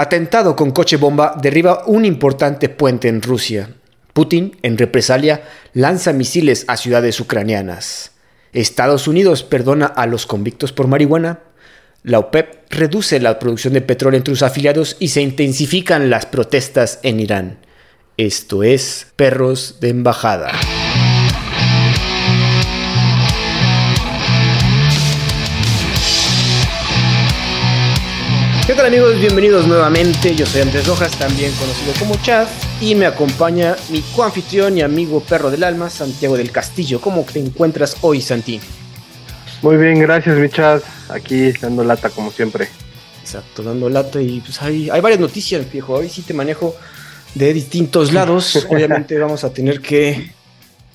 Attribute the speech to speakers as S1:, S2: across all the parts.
S1: Atentado con coche bomba derriba un importante puente en Rusia. Putin, en represalia, lanza misiles a ciudades ucranianas. Estados Unidos perdona a los convictos por marihuana. La OPEP reduce la producción de petróleo entre sus afiliados y se intensifican las protestas en Irán. Esto es Perros de Embajada. Tal amigos? Bienvenidos nuevamente. Yo soy Andrés Rojas, también conocido como Chad, y me acompaña mi coanfitrión y amigo perro del alma, Santiago del Castillo. ¿Cómo te encuentras hoy, Santi?
S2: Muy bien, gracias, mi Chad. Aquí dando lata como siempre.
S1: Exacto, dando lata y pues hay, hay varias noticias, viejo. Hoy sí te manejo de distintos lados. Obviamente vamos a tener que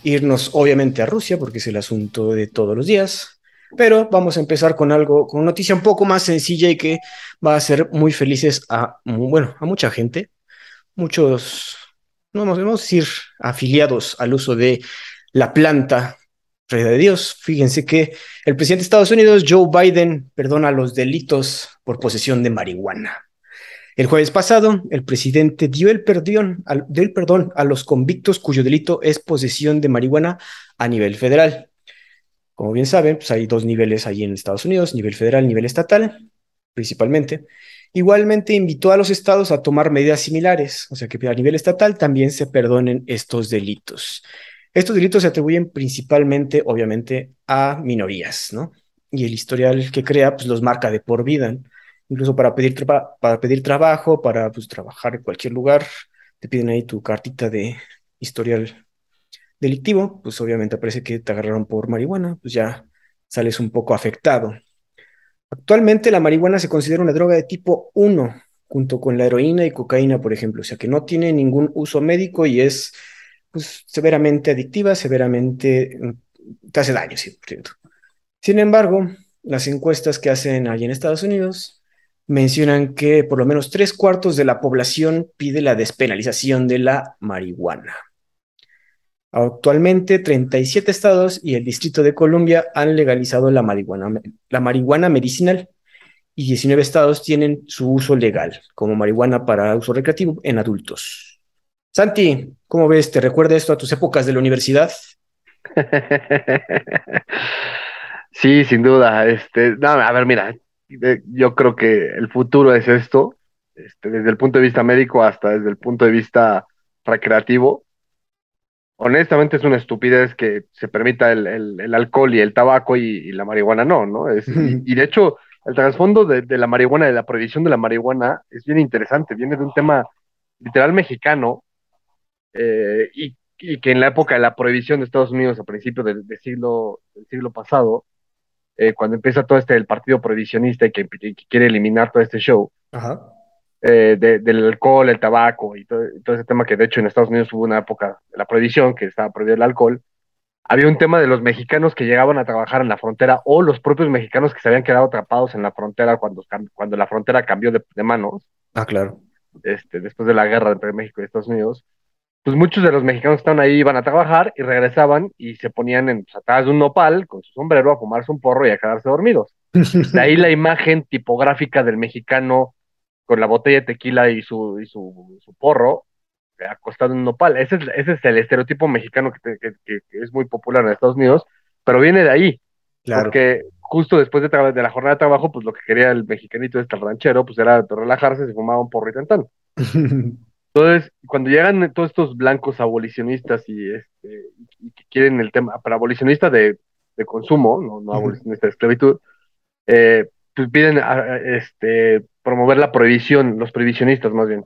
S1: irnos, obviamente, a Rusia, porque es el asunto de todos los días. Pero vamos a empezar con algo, con noticia un poco más sencilla y que va a hacer muy felices a, bueno, a mucha gente. Muchos, no vamos a decir, afiliados al uso de la planta Rey de Dios. Fíjense que el presidente de Estados Unidos, Joe Biden, perdona los delitos por posesión de marihuana. El jueves pasado, el presidente dio el, perdón, dio el perdón a los convictos cuyo delito es posesión de marihuana a nivel federal. Como bien saben, pues hay dos niveles allí en Estados Unidos, nivel federal, nivel estatal, principalmente. Igualmente invitó a los estados a tomar medidas similares, o sea que a nivel estatal también se perdonen estos delitos. Estos delitos se atribuyen principalmente, obviamente, a minorías, ¿no? Y el historial que crea, pues los marca de por vida, incluso para pedir, para pedir trabajo, para pues, trabajar en cualquier lugar, te piden ahí tu cartita de historial delictivo, pues obviamente parece que te agarraron por marihuana, pues ya sales un poco afectado. Actualmente la marihuana se considera una droga de tipo 1, junto con la heroína y cocaína, por ejemplo, o sea que no tiene ningún uso médico y es pues, severamente adictiva, severamente mm, te hace daño, sí, Sin embargo, las encuestas que hacen allí en Estados Unidos mencionan que por lo menos tres cuartos de la población pide la despenalización de la marihuana. Actualmente, 37 estados y el Distrito de Columbia han legalizado la marihuana, la marihuana medicinal y 19 estados tienen su uso legal como marihuana para uso recreativo en adultos. Santi, ¿cómo ves? ¿Te recuerda esto a tus épocas de la universidad?
S2: Sí, sin duda. Este, a ver, mira, yo creo que el futuro es esto, este, desde el punto de vista médico hasta desde el punto de vista recreativo honestamente es una estupidez que se permita el, alcohol y el tabaco y, la marihuana no, ¿no? Es, y, de hecho, el trasfondo de, la marihuana, de la prohibición de la marihuana, es bien interesante, viene de un tema literal mexicano eh, y, que en la época de la prohibición de Estados Unidos a principios del, siglo, del siglo pasado, eh, cuando empieza todo este el partido prohibicionista y que, quiere eliminar todo este show, Ajá. Eh, del alcohol, el tabaco y todo, ese tema que de hecho en Estados Unidos hubo una época de la prohibición, que estaba prohibido el alcohol, había un tema de los mexicanos que llegaban a trabajar en la frontera o los propios mexicanos que se habían quedado atrapados en la frontera cuando, cuando la frontera cambió de, manos.
S1: Ah, claro.
S2: Este, después de la guerra entre México y Estados Unidos, pues muchos de los mexicanos que estaban ahí iban a trabajar y regresaban y se ponían en, pues, atrás de un nopal con su sombrero a fumarse un porro y a quedarse dormidos. De ahí la imagen tipográfica del mexicano con la botella de tequila y su, y su, su porro, eh, acostado en un nopal. Ese es, ese es el estereotipo mexicano que, que, es muy popular en Estados Unidos, pero viene de ahí. Claro. Porque justo después de, de, la jornada de trabajo, pues lo que quería el mexicanito, este ranchero, pues era relajarse, se fumaba un porro y tantán. Entonces, cuando llegan todos estos blancos abolicionistas y, este, y que quieren el tema, para abolicionista de, de consumo, no, no abolicionista de esclavitud, eh, pues piden este, promover la prohibición, los prohibicionistas más bien,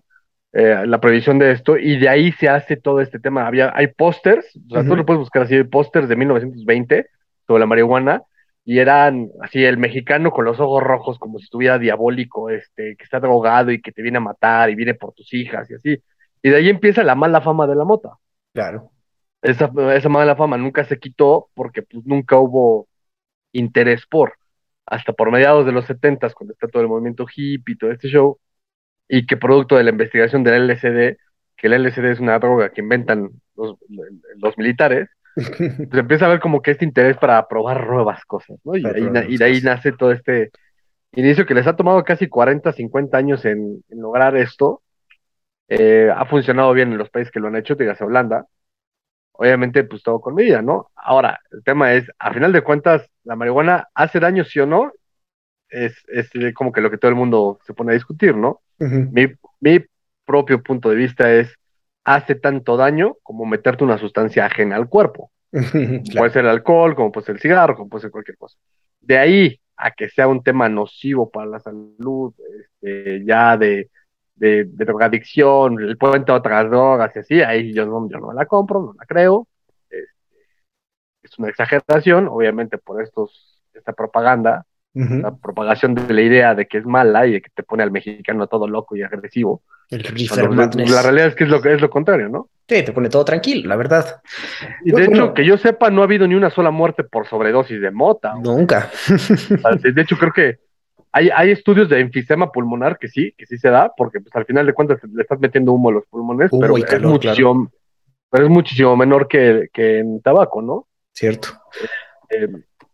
S2: eh, la prohibición de esto, y de ahí se hace todo este tema. Había, hay pósters, o sea, tú lo puedes buscar así, pósters de 1920 sobre la marihuana, y eran así el mexicano con los ojos rojos, como si estuviera diabólico, este, que está drogado y que te viene a matar y viene por tus hijas y así. Y de ahí empieza la mala fama de la mota.
S1: Claro.
S2: Esa, esa mala fama nunca se quitó porque pues nunca hubo interés por hasta por mediados de los 70, cuando está todo el movimiento hippie y todo este show, y que producto de la investigación del LSD, que el LSD es una droga que inventan los, militares, pues empieza a ver como que este interés para probar nuevas cosas, ¿no? Y, de ahí, nace todo este inicio que les ha tomado casi 40, 50 años en, lograr esto, eh, ha funcionado bien en los países que lo han hecho, digas Holanda, obviamente pues todo con medida, ¿no? Ahora, el tema es, a final de cuentas, la marihuana hace daño sí o no, es, es como que lo que todo el mundo se pone a discutir, ¿no? mi, mi propio punto de vista es, hace tanto daño como meterte una sustancia ajena al cuerpo. Puede ser el alcohol, como puede ser el cigarro, como puede ser cualquier cosa. De ahí a que sea un tema nocivo para la salud, este, ya de, de, drogadicción, el puente a otras drogas y así, ahí yo no, yo no la compro, no la creo. Este, es una exageración, obviamente por estos, esta propaganda, la propagación de la idea de que es mala y de que te pone al mexicano todo loco y agresivo. la realidad es que es lo, es lo contrario, ¿no?
S1: Sí, te pone todo tranquilo, la verdad.
S2: Y de hecho, que yo sepa, no ha habido ni una sola muerte por sobredosis de mota.
S1: Nunca.
S2: de hecho, creo que hay, hay estudios de enfisema pulmonar que sí, que sí se da, porque pues al final de cuentas le estás metiendo humo a los pulmones, pero, es muchísimo, pero es muchísimo menor que, que en tabaco, ¿no?
S1: Cierto.
S2: Eh,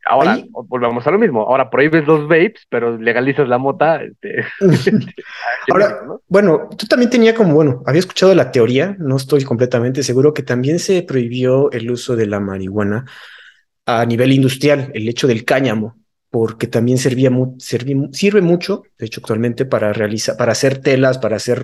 S2: Ahora, volvemos a lo mismo. Ahora prohíbes los vapes, pero legalizas la mota. Este,
S1: Ahora, bueno, tú también tenía como, bueno, había escuchado la teoría, no estoy completamente seguro, que también se prohibió el uso de la marihuana a nivel industrial, el hecho del cáñamo porque también servía sirve mucho, de hecho actualmente para realizar, para hacer telas, para hacer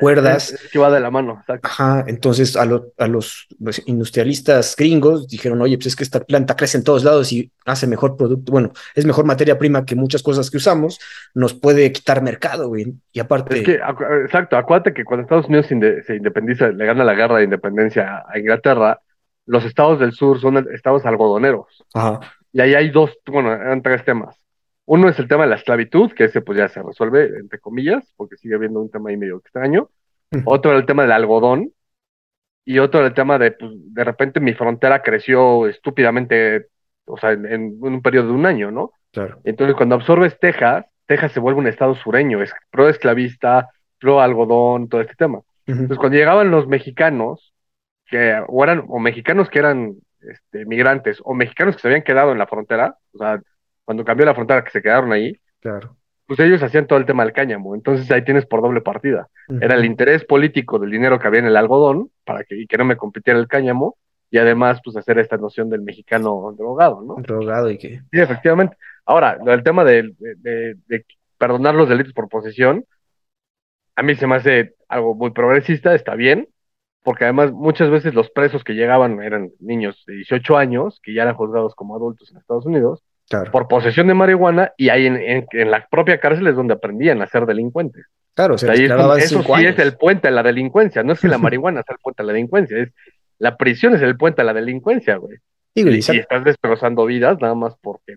S1: cuerdas.
S2: Es que va de la mano.
S1: Ajá, entonces a, a los, industrialistas gringos dijeron, oye, pues es que esta planta crece en todos lados y hace mejor producto, bueno, es mejor materia prima que muchas cosas que usamos, nos puede quitar mercado, güey. Y aparte...
S2: Es que, exacto, acuérdate que cuando Estados Unidos se independiza, le gana la guerra de independencia a Inglaterra, los estados del sur son estados algodoneros.
S1: Ajá.
S2: Y ahí hay dos, bueno, eran tres temas. Uno es el tema de la esclavitud, que ese pues ya se resuelve, entre comillas, porque sigue habiendo un tema ahí medio extraño. Otro era el tema del algodón. Y otro era el tema de, pues, de repente mi frontera creció estúpidamente, o sea, en, un periodo de un año, ¿no?
S1: Claro.
S2: Entonces, cuando absorbes Texas, Texas se vuelve un estado sureño, es pro esclavista, pro algodón, todo este tema. Entonces, cuando llegaban los mexicanos, que o eran, o mexicanos que eran este, migrantes o mexicanos que se habían quedado en la frontera, o sea, cuando cambió la frontera que se quedaron ahí,
S1: claro.
S2: pues ellos hacían todo el tema del cáñamo, entonces ahí tienes por doble partida. Era el interés político del dinero que había en el algodón para que, y que no me compitiera el cáñamo, y además pues hacer esta noción del mexicano drogado, ¿no?
S1: Drogado y que...
S2: Sí, efectivamente. Ahora, el tema de, de, de perdonar los delitos por posesión, a mí se me hace algo muy progresista, está bien, porque además muchas veces los presos que llegaban eran niños de 18 años, que ya eran juzgados como adultos en Estados Unidos, por posesión de marihuana, y ahí en, la propia cárcel es donde aprendían a ser delincuentes.
S1: Claro, se
S2: eso sí es el puente a la delincuencia, no es que la marihuana sea el puente a la delincuencia, es la prisión es el puente a la delincuencia, güey. y, y estás destrozando vidas nada más porque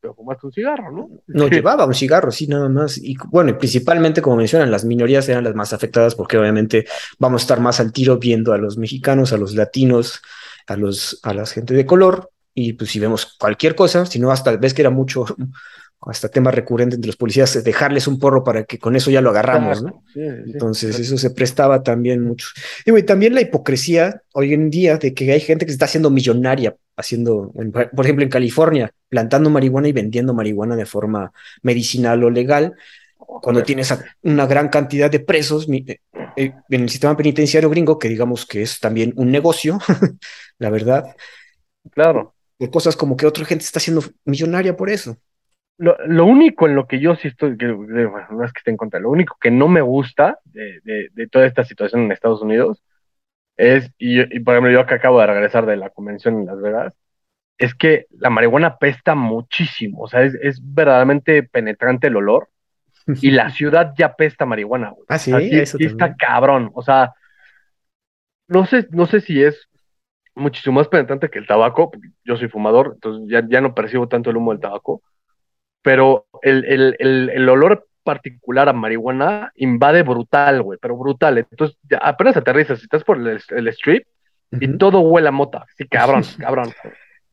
S2: pero fumaste un cigarro, ¿no?
S1: No, llevaba un cigarro, sí, nada más. Y bueno, principalmente, como mencionan, las minorías eran las más afectadas porque obviamente vamos a estar más al tiro viendo a los mexicanos, a los latinos, a, los, a la gente de color. Y pues si vemos cualquier cosa, si no, hasta ves que era mucho, hasta tema recurrente entre los policías, dejarles un porro para que con eso ya lo agarramos, ¿no? Entonces, eso se prestaba también mucho. Y también la hipocresía hoy en día de que hay gente que se está haciendo millonaria haciendo, por ejemplo, en California, plantando marihuana y vendiendo marihuana de forma medicinal o legal, cuando tienes una gran cantidad de presos eh, eh, en el sistema penitenciario gringo, que digamos que es también un negocio, la verdad.
S2: Claro.
S1: De cosas como que otra gente está haciendo millonaria por eso.
S2: Lo, único en lo que yo sí estoy, no es que esté en contra, lo único que no me gusta de, de toda esta situación en Estados Unidos es, y, por ejemplo, yo que acabo de regresar de la convención en Las Vegas, es que la marihuana pesta muchísimo, o sea, es, verdaderamente penetrante el olor y la ciudad ya pesta marihuana. Güey.
S1: Ah, sí,
S2: eso está cabrón, o sea, no sé, no sé si es muchísimo más penetrante que el tabaco, yo soy fumador, entonces ya, ya no percibo tanto el humo del tabaco, pero el, el, el, el olor particular a marihuana invade brutal, güey, pero brutal. Entonces, apenas aterrizas, si estás por el, strip y todo huele a mota. Sí, cabrón, cabrón.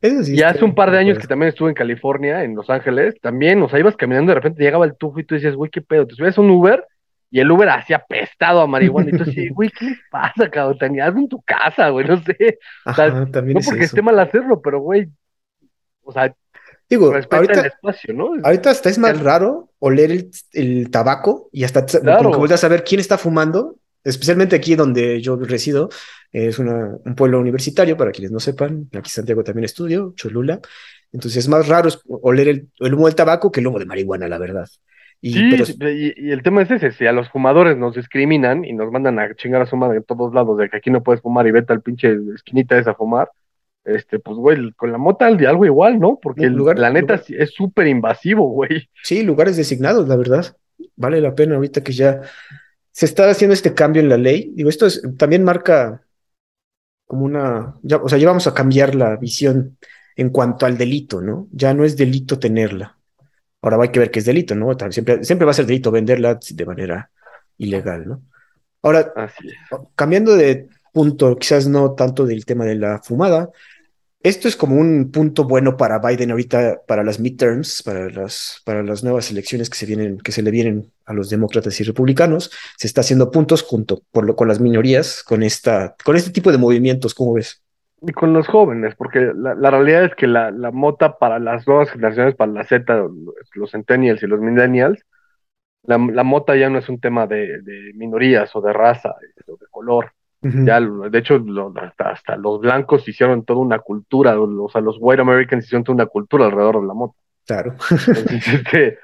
S2: y hace un par de años que también estuve en California, en Los Ángeles, también, o sea, ibas caminando y de repente llegaba el tufo y tú decías, güey, qué pedo, te subías un Uber y el Uber hacía pestado a marihuana. Y tú decías, güey, ¿qué les pasa, cabrón? Tenías en tu casa, güey, no sé. O sea, no porque esté mal hacerlo, pero, güey, o sea,
S1: Digo, ahorita,
S2: el espacio, ¿no?
S1: ahorita hasta es más
S2: El-
S1: raro oler el, el tabaco y hasta
S2: Claro.
S1: como que vueltas a saber quién está fumando, especialmente aquí donde yo resido, es una- un pueblo universitario, para quienes no sepan, aquí Santiago también estudio, Cholula, entonces es más raro oler el, el humo del tabaco que el humo de marihuana, la verdad. Y,
S2: Sí,
S1: pero-
S2: y, y el tema es ese, si a los fumadores nos discriminan y nos mandan a chingar a su madre en todos lados de que aquí no puedes fumar y vete al pinche esquinita esa a fumar, este, pues güey, con la mota al- algo igual, ¿no? Porque el,
S1: Lugar-
S2: la neta
S1: lugar-
S2: es súper invasivo, güey.
S1: Sí, lugares designados, la verdad. Vale la pena ahorita que ya se está haciendo este cambio en la ley. Digo, esto es- también marca como una, ya, o sea, ya vamos a cambiar la visión en cuanto al delito, ¿no? Ya no es delito tenerla. Ahora hay que ver qué es delito, ¿no? Siempre, siempre va a ser delito venderla de manera ilegal, ¿no? Ahora, cambiando de punto, quizás no tanto del tema de la fumada, esto es como un punto bueno para Biden ahorita, para las midterms, para las, para las nuevas elecciones que se vienen, que se le vienen a los demócratas y republicanos. Se está haciendo puntos junto por lo- con las minorías, con esta, con este tipo de movimientos, ¿cómo ves?
S2: Y con los jóvenes, porque la, la realidad es que la, la mota para las nuevas generaciones, para la Z, los centennials y los millennials, la, la mota ya no es un tema de, de minorías o de raza o de color.
S1: Ujú.
S2: Ya, lo- de hecho, lo- hasta, hasta los blancos hicieron toda una cultura, o sea, los white Americans hicieron toda una cultura alrededor de la mota.
S1: Claro.
S2: Entonces, este,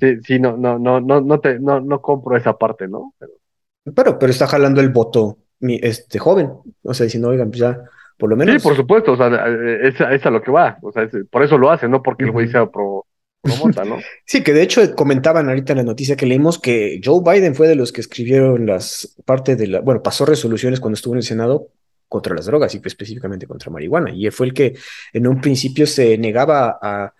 S2: sí, sí, no, no, no, no, no te, no, no compro esa parte, ¿no? Pero,
S1: Pero, pero está jalando el voto mi, este joven. O sea, diciendo, oigan, pues ya, por lo
S2: sí,
S1: menos.
S2: por supuesto, o sea, es, es a lo que va, o sea, es- por eso lo hace, no porque el güey sea pro,
S1: Sí, que de hecho comentaban ahorita en la noticia que leímos que Joe Biden fue de los que escribieron las parte de la, bueno, pasó resoluciones cuando estuvo en el Senado contra las drogas y específicamente contra marihuana. Y fue el que en un principio se negaba a,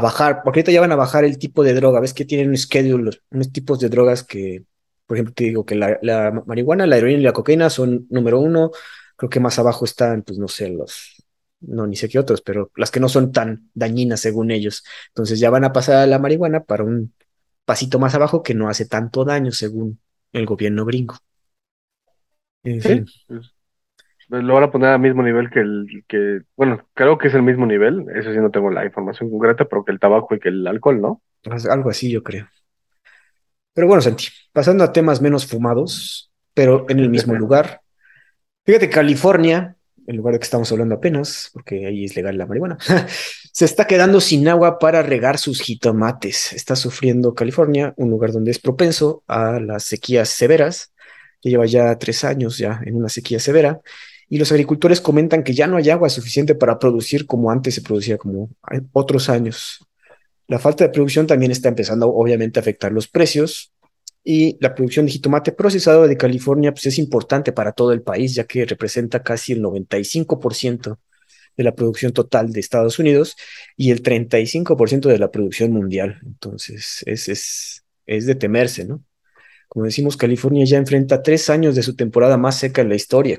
S1: bajar, porque ahorita ya van a bajar el tipo de droga. Ves que tienen un schedule, unos tipos de drogas que, por ejemplo, te digo que la, la marihuana, la heroína y la cocaína son número uno. Creo que más abajo están, pues no sé, los, no, ni sé qué otros, pero las que no son tan dañinas según ellos. Entonces ya van a pasar a la marihuana para un pasito más abajo que no hace tanto daño según el gobierno gringo. En
S2: Sí,
S1: fin,
S2: pues, lo van a poner al mismo nivel que el, que, bueno, creo que es el mismo nivel, eso sí no tengo la información concreta, pero que el tabaco y que el alcohol, ¿no?
S1: algo así yo creo. Pero bueno, Santi, pasando a temas menos fumados, pero en el mismo lugar. Fíjate, California, en lugar de que estamos hablando apenas, porque ahí es legal la marihuana, se está quedando sin agua para regar sus jitomates. Está sufriendo California, un lugar donde es propenso a las sequías severas, que lleva ya tres años ya en una sequía severa, y los agricultores comentan que ya no hay agua suficiente para producir como antes se producía, como otros años. La falta de producción también está empezando, obviamente, a afectar los precios, y la producción de jitomate procesado de California pues, es importante para todo el país, ya que representa casi el 95% de la producción total de Estados Unidos y el 35% de la producción mundial. Entonces, es, es, es de temerse, ¿no? Como decimos, California ya enfrenta tres años de su temporada más seca en la historia.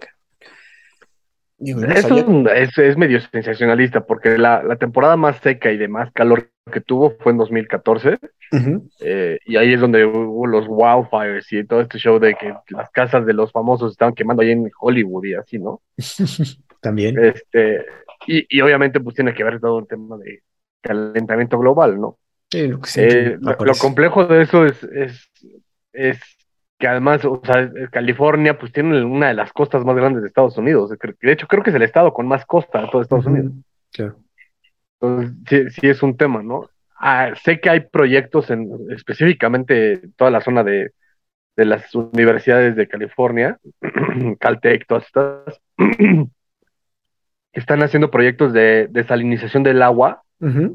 S1: Digo,
S2: es, es medio sensacionalista, porque la, la temporada más seca y de más calor que tuvo fue en 2014,
S1: Ujú.
S2: eh, y ahí es donde hubo los wildfires y todo este show de que las casas de los famosos estaban quemando ahí en Hollywood y así, ¿no?
S1: También.
S2: Este, y, y obviamente pues tiene que ver todo el tema de calentamiento global, ¿no?
S1: Sí, lo que siempre
S2: Eh, lo, complejo de eso es, es, es que además, o sea, California pues tiene una de las costas más grandes de Estados Unidos. De hecho, creo que es el estado con más costa de todo Estados. Unidos.
S1: Claro.
S2: Entonces, sí, sí es un tema, ¿no? Ah, sé que hay proyectos en específicamente toda la zona de, de las universidades de California, Caltech, todas estas, que están haciendo proyectos de desalinización del agua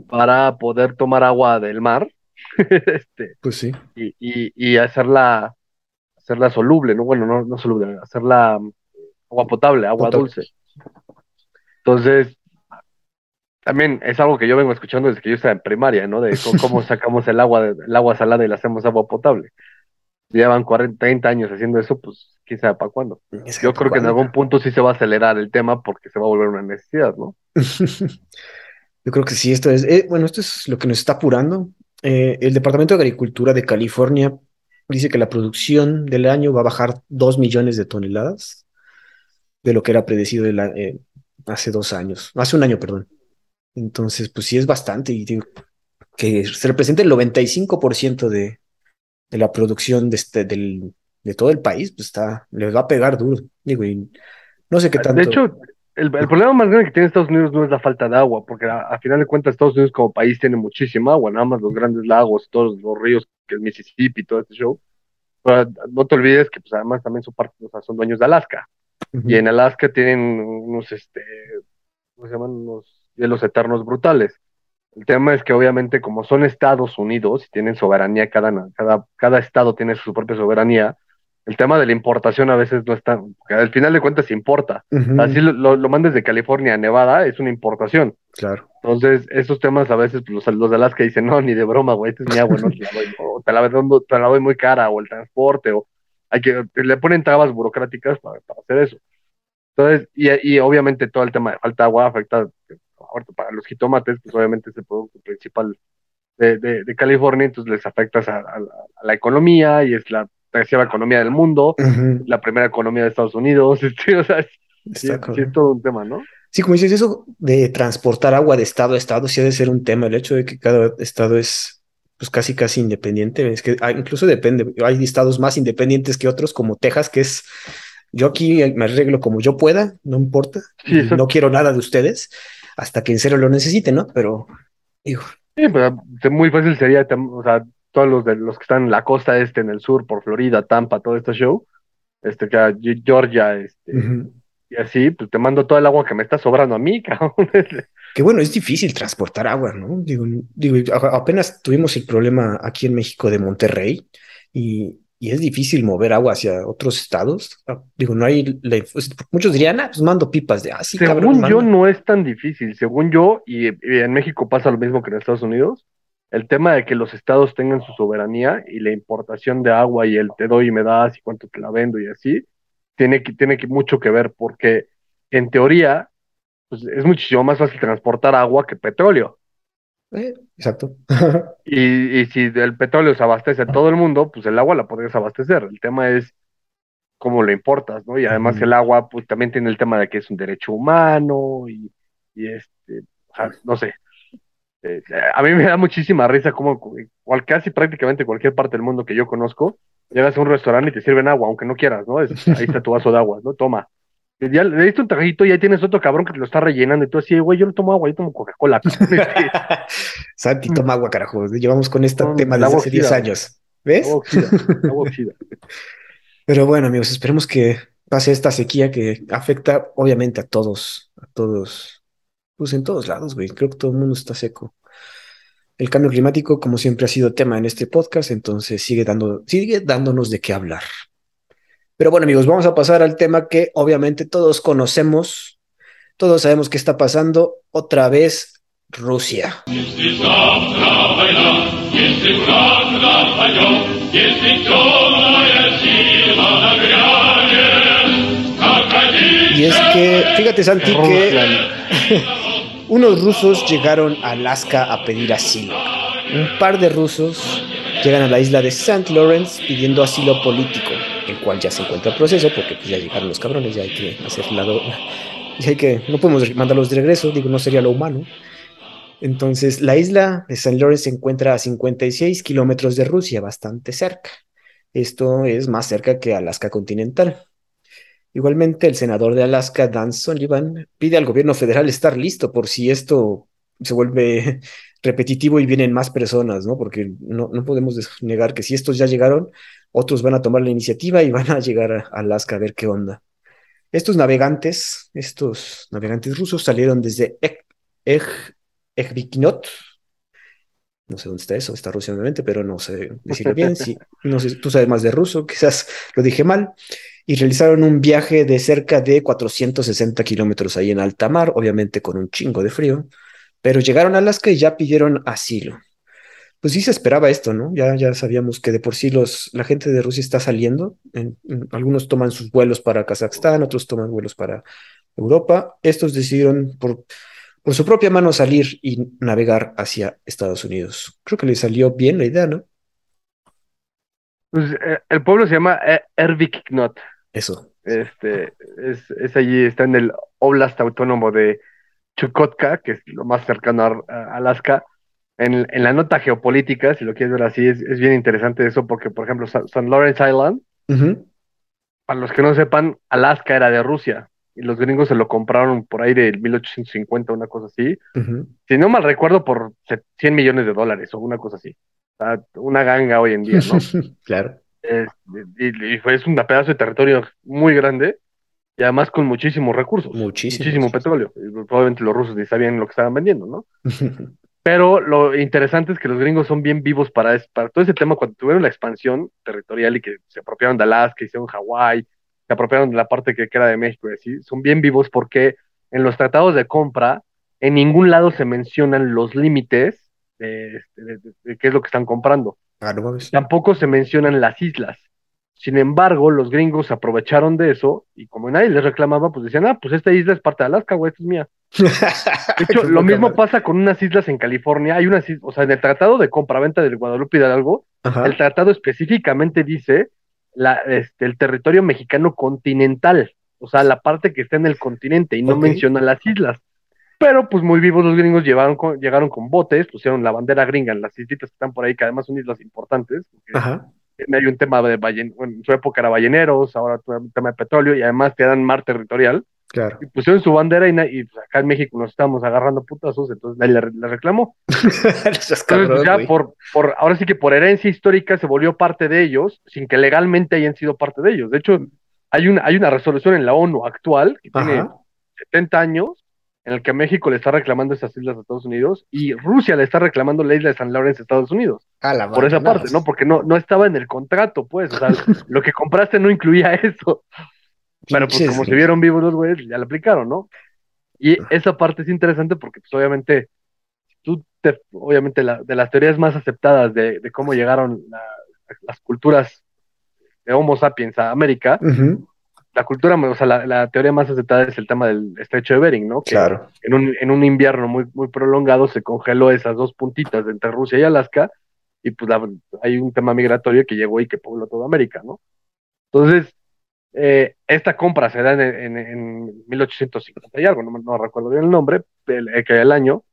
S2: para poder tomar agua del mar este,
S1: Pues sí.
S2: y, y, y hacerla, hacerla soluble, ¿no? Bueno, no, no soluble, hacerla mm, agua potable, agua
S1: Potable.
S2: dulce. Entonces, también es algo que yo vengo escuchando desde que yo estaba en primaria, ¿no? De cómo, sacamos el agua, el agua salada y la hacemos agua potable. Llevan 40, 30 años haciendo eso, pues quién sabe para cuándo. Yo creo que en algún punto sí se va a acelerar el tema porque se va a volver una necesidad, ¿no?
S1: Yo creo que sí, esto es, eh, bueno, esto es lo que nos está apurando. Eh, el Departamento de Agricultura de California dice que la producción del año va a bajar 2 millones de toneladas de lo que era predecido eh, hace dos años, hace un año, perdón. Entonces, pues sí es bastante y digo, que se representa el 95% de, de la producción de, este, del, de todo el país, pues está, les va a pegar duro. Digo, y no sé qué tanto.
S2: De hecho, el, el, problema más grande que tiene Estados Unidos no es la falta de agua, porque a, a, final de cuentas Estados Unidos como país tiene muchísima agua, nada más los grandes lagos, todos los ríos, que el Mississippi, todo este show. No te olvides que pues además también son parte, o sea, son dueños de Alaska. Uh -huh. Y en Alaska tienen unos, este, ¿cómo se llaman? Unos hielos eternos brutales. El tema es que obviamente como son Estados Unidos y tienen soberanía, cada, cada, cada estado tiene su propia soberanía, el tema de la importación a veces no está, al final de cuentas importa. Uh -huh. Así lo, lo, lo, mandes de California a Nevada, es una importación.
S1: Claro.
S2: Entonces, esos temas a veces pues, los, los de Alaska dicen, no, ni de broma, güey, este es mi agua, no te la doy, o te la, doy, te la doy muy cara, o el transporte, o hay que, le ponen trabas burocráticas para, para hacer eso. Entonces, y, y, obviamente todo el tema de falta de agua afecta, para los jitomates, pues obviamente es el producto principal de, de, de California, entonces les afecta a, a, a, la economía y es la tercera economía del mundo, uh -huh. la primera economía de Estados Unidos, este, o sea, sí, sí, es todo un tema, ¿no?
S1: Sí, como dices, eso de transportar agua de estado a estado sí ha de ser un tema, el hecho de que cada estado es pues casi casi independiente, es que ah, incluso depende, hay estados más independientes que otros, como Texas, que es, yo aquí me arreglo como yo pueda, no importa, sí, no quiero nada de ustedes, hasta que en serio lo necesite, ¿no? Pero, digo.
S2: Sí, pero muy fácil sería, o sea, todos los de los que están en la costa este, en el sur, por Florida, Tampa, todo este show, este, Georgia, este, uh -huh. y así, pues te mando todo el agua que me está sobrando a mí, cabrón.
S1: Que bueno, es difícil transportar agua, ¿no? Digo, digo, apenas tuvimos el problema aquí en México de Monterrey y, y es difícil mover agua hacia otros estados. Ah, digo, no hay, la, pues, muchos dirían, ah, pues mando pipas de, ah, sí,
S2: Según
S1: cabrón,
S2: yo, no es tan difícil. Según yo, y, y en México pasa lo mismo que en Estados Unidos, el tema de que los estados tengan su soberanía y la importación de agua y el te doy y me das y cuánto te la vendo y así, tiene que, tiene que mucho que ver porque en teoría pues, es muchísimo más fácil transportar agua que petróleo.
S1: Eh, exacto.
S2: y, y, si el petróleo se abastece a todo el mundo, pues el agua la podrías abastecer. El tema es cómo lo importas, ¿no? Y además mm. el agua, pues también tiene el tema de que es un derecho humano y, y este, o sea, no sé. Eh, a mí me da muchísima risa como cual, casi prácticamente cualquier parte del mundo que yo conozco, llegas a un restaurante y te sirven agua, aunque no quieras, ¿no? Es, ahí está tu vaso de agua, ¿no? Toma. Ya le diste un trajito y ya tienes otro cabrón que te lo está rellenando y tú así, güey, yo no tomo agua, yo tomo Coca-Cola.
S1: Santi, toma agua, carajo. Llevamos con este no, tema desde hace 10 años. ¿Ves?
S2: Agua oxida, agua oxida.
S1: Pero bueno, amigos, esperemos que pase esta sequía que afecta obviamente a todos, a todos, pues en todos lados, güey. Creo que todo el mundo está seco. El cambio climático, como siempre, ha sido tema en este podcast, entonces sigue, dando, sigue dándonos de qué hablar. Pero bueno, amigos, vamos a pasar al tema que obviamente todos conocemos, todos sabemos qué está pasando. Otra vez, Rusia. Y es que, fíjate, Santi, que unos rusos llegaron a Alaska a pedir asilo. Un par de rusos llegan a la isla de St. Lawrence pidiendo asilo político el cual ya se encuentra en proceso, porque pues ya llegaron los cabrones, ya hay que hacer lado, ya hay que, no podemos mandarlos de regreso, digo, no sería lo humano. Entonces, la isla de St. Lawrence se encuentra a 56 kilómetros de Rusia, bastante cerca. Esto es más cerca que Alaska continental. Igualmente, el senador de Alaska, Dan Sullivan, pide al gobierno federal estar listo por si esto se vuelve repetitivo y vienen más personas, ¿no? Porque no, no podemos negar que si estos ya llegaron, otros van a tomar la iniciativa y van a llegar a Alaska a ver qué onda. Estos navegantes, estos navegantes rusos salieron desde Ejvikinot, no sé dónde está eso, está Rusia obviamente, pero no sé decirlo bien, si, no sé, tú sabes más de ruso, quizás lo dije mal, y realizaron un viaje de cerca de 460 kilómetros ahí en alta mar, obviamente con un chingo de frío, pero llegaron a Alaska y ya pidieron asilo pues sí se esperaba esto, ¿no? Ya, ya sabíamos que de por sí los, la gente de Rusia está saliendo. En, en, algunos toman sus vuelos para Kazajstán, otros toman vuelos para Europa. Estos decidieron por, por su propia mano salir y navegar hacia Estados Unidos. Creo que les salió bien la idea, ¿no?
S2: Pues, eh, el pueblo se llama eh, Ervik Knot.
S1: Eso.
S2: Este, es, es allí, está en el Oblast Autónomo de Chukotka, que es lo más cercano a, Alaska. En, la nota geopolítica, si lo quieres ver así, es, bien interesante eso, porque, por ejemplo, San, Lawrence Island, para los que no sepan, Alaska era de Rusia y los gringos se lo compraron por ahí del 1850, una cosa así. Si no mal recuerdo, por 100 millones de dólares o una cosa así. una ganga hoy en día, ¿no?
S1: claro.
S2: Y, fue es un pedazo de territorio muy grande y además con muchísimos recursos. Muchísimo, petróleo. probablemente los rusos ni sabían lo que estaban vendiendo, ¿no? Pero lo interesante es que los gringos son bien vivos para, para todo ese tema. Cuando tuvieron la expansión territorial y que se apropiaron de Alaska, hicieron Hawái, se apropiaron de la parte que queda de México y así, son bien vivos porque en los tratados de compra en ningún lado se mencionan los límites de, este, qué es lo que están comprando. Ah, Tampoco se mencionan las islas. Sin embargo, los gringos aprovecharon de eso y como nadie les reclamaba, pues decían, ah, pues esta isla es parte de Alaska, güey, esta es mía. De hecho, lo mismo pasa con unas islas en California. Hay unas, o sea, en el tratado de compra-venta del Guadalupe Hidalgo, el tratado específicamente dice la, este, el territorio mexicano continental, o sea, la parte que está en el continente y no menciona las islas. Pero pues muy vivos los gringos llevaron llegaron con botes, pusieron la bandera gringa en las islitas que están por ahí, que además son islas importantes. Hay un tema de ballen, en su época era balleneros, ahora un tema de petróleo y además te dan mar territorial.
S1: Claro.
S2: Y pusieron su bandera y, pues, acá en México nos estamos agarrando putazos, entonces nadie le, reclamó. entonces ya por, por, ahora sí que por herencia histórica se volvió parte de ellos, sin que legalmente hayan sido parte de ellos. De hecho, hay una, hay una resolución en la ONU actual que tiene 70 años en el que México le está reclamando esas islas a Estados Unidos y Rusia le está reclamando la isla de San Lawrence a Estados Unidos. por esa parte, ¿no? Porque no, no estaba en el contrato, pues. O sea, lo que compraste no incluía eso. Pero pues como se vieron vivos los güeyes, ya lo aplicaron, ¿no? Y esa parte es interesante porque pues obviamente, tú te, obviamente de las teorías más aceptadas de, cómo llegaron las culturas de Homo sapiens a América, la cultura, o sea, la, teoría más aceptada es el tema del estrecho de Bering, ¿no?
S1: claro.
S2: En un, en un invierno muy, muy prolongado se congeló esas dos puntitas entre Rusia y Alaska y pues hay un tema migratorio que llegó y que pobló toda América, ¿no? Entonces, eh, esta compra se da en, en, 1850 y algo, no, recuerdo bien el nombre, el, el, año,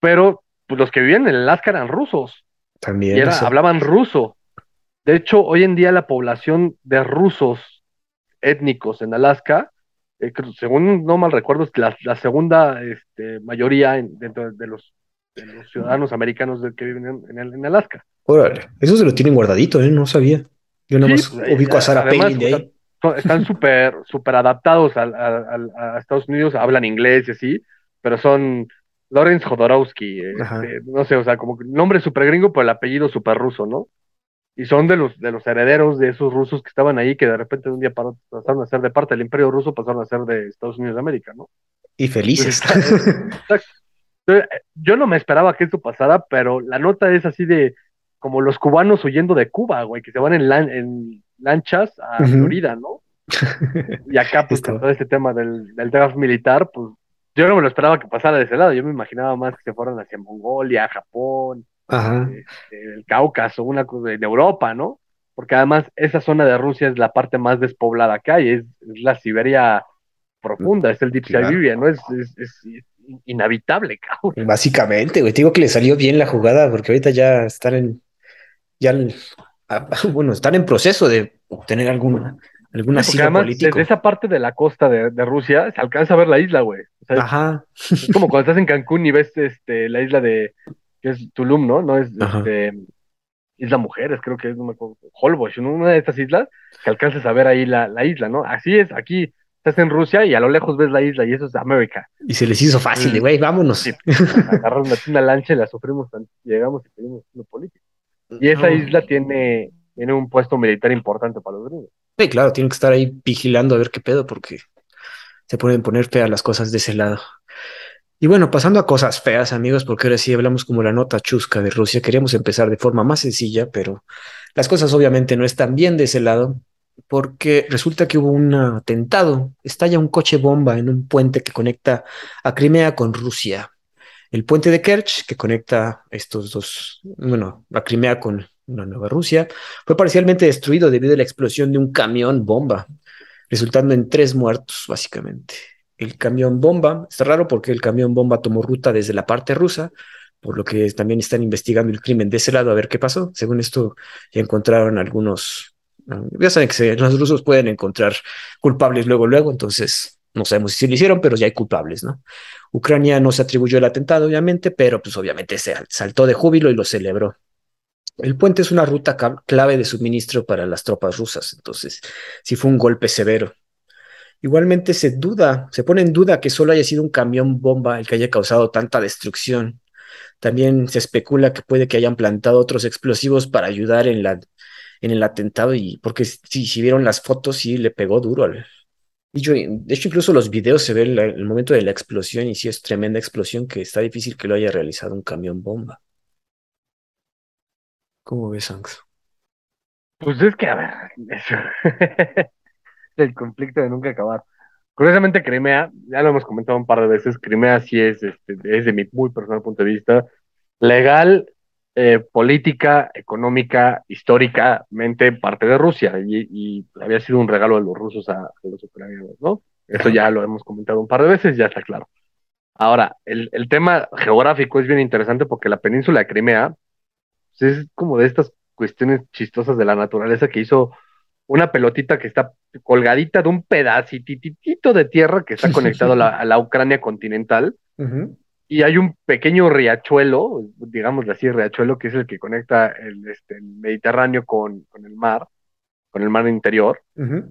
S2: pero pues, los que vivían en Alaska eran rusos.
S1: También.
S2: Y hablaban ruso. De hecho, hoy en día la población de rusos étnicos en Alaska, eh, según no mal recuerdo, es la, la segunda este, mayoría dentro de los, ciudadanos americanos que viven en, en, Alaska.
S1: Órale, eso se lo tienen guardadito, ¿eh? No sabía. Yo nada más pues, ubico a Sarah Palin de ahí
S2: están súper super adaptados a, Estados Unidos, hablan inglés y así, pero son Lawrence Jodorowsky, este, no sé, o sea, como nombre súper gringo, pero el apellido súper ruso, ¿no? Y son de los, de los herederos de esos rusos que estaban ahí, que de repente de un día pasaron a ser de parte del imperio ruso, pasaron a ser de Estados Unidos de América, ¿no?
S1: Y felices.
S2: yo no me esperaba que esto pasara, pero la nota es así de como los cubanos huyendo de Cuba, güey, que se van en, en lanchas a Florida, ¿no? y acá, pues, con todo este tema del, del draft militar, pues, yo no me lo esperaba que pasara de ese lado. Yo me imaginaba más que se fueran hacia Mongolia, Japón, el Cáucaso, una cosa de Europa, ¿no? Porque además esa zona de Rusia es la parte más despoblada que hay, es, la Siberia profunda, es el Deep Siberia, ¿no? Es, es, inhabitable, cabrón.
S1: Básicamente, güey, te digo que le salió bien la jugada, porque ahorita ya están en, ya bueno, están en proceso de obtener alguna, alguna sí,
S2: Desde esa parte de la costa de, Rusia se alcanza a ver la isla, güey.
S1: Ajá.
S2: Es como cuando estás en Cancún y ves este, la isla de, que es Tulum, ¿no? No es este, Isla Mujeres, creo que es, no me acuerdo, Holbox, una de estas islas, que alcanzas a ver ahí la, la isla, ¿no? Así es, aquí estás en Rusia y a lo lejos ves la isla y eso es América.
S1: Y se les hizo fácil, güey, vámonos. Sí,
S2: agarramos una lancha y la sufrimos, llegamos y pedimos lo político. Y esa isla tiene, tiene un puesto militar importante para los gringos.
S1: Sí, claro, tienen que estar ahí vigilando a ver qué pedo, porque se pueden poner feas las cosas de ese lado. Y bueno, pasando a cosas feas, amigos, porque ahora sí hablamos como la nota chusca de Rusia, queríamos empezar de forma más sencilla, pero las cosas obviamente no están bien de ese lado, porque resulta que hubo un atentado, estalla un coche bomba en un puente que conecta a Crimea con Rusia. El puente de Kerch, que conecta estos dos, bueno, la Crimea con la Nueva Rusia, fue parcialmente destruido debido a la explosión de un camión bomba, resultando en tres muertos, básicamente. El camión bomba. Está raro porque el camión bomba tomó ruta desde la parte rusa, por lo que también están investigando el crimen de ese lado a ver qué pasó. Según esto, ya encontraron algunos. Ya saben que los rusos pueden encontrar culpables luego, luego, entonces no sabemos si lo hicieron, pero ya hay culpables, ¿no? Ucrania no se atribuyó el atentado, obviamente, pero pues obviamente se saltó de júbilo y lo celebró. El puente es una ruta clave de suministro para las tropas rusas, entonces sí fue un golpe severo. Igualmente se duda, se pone en duda que solo haya sido un camión bomba el que haya causado tanta destrucción. También se especula que puede que hayan plantado otros explosivos para ayudar en, la, en el atentado y porque si, si vieron las fotos sí le pegó duro. y yo, de hecho, incluso los videos se ve el, momento de la explosión y sí es tremenda explosión que está difícil que lo haya realizado un camión bomba. ¿Cómo ves, Anx?
S2: Pues es que, a ver, el conflicto de nunca acabar. Curiosamente, Crimea, ya lo hemos comentado un par de veces, Crimea sí es, este, es de mi muy personal punto de vista, legal, eh, política, económica, históricamente parte de Rusia y, había sido un regalo de los rusos a, los ucranianos, ¿no? Eso ya lo hemos comentado un par de veces, ya está claro. Ahora, el, el tema geográfico es bien interesante porque la península de Crimea pues, es como de estas cuestiones chistosas de la naturaleza que hizo una pelotita que está colgadita de un pedacitito de tierra que está conectado a, la, Ucrania continental. Y hay un pequeño riachuelo, digamos así, riachuelo, que es el que conecta el, este, Mediterráneo con, el mar, con el mar interior.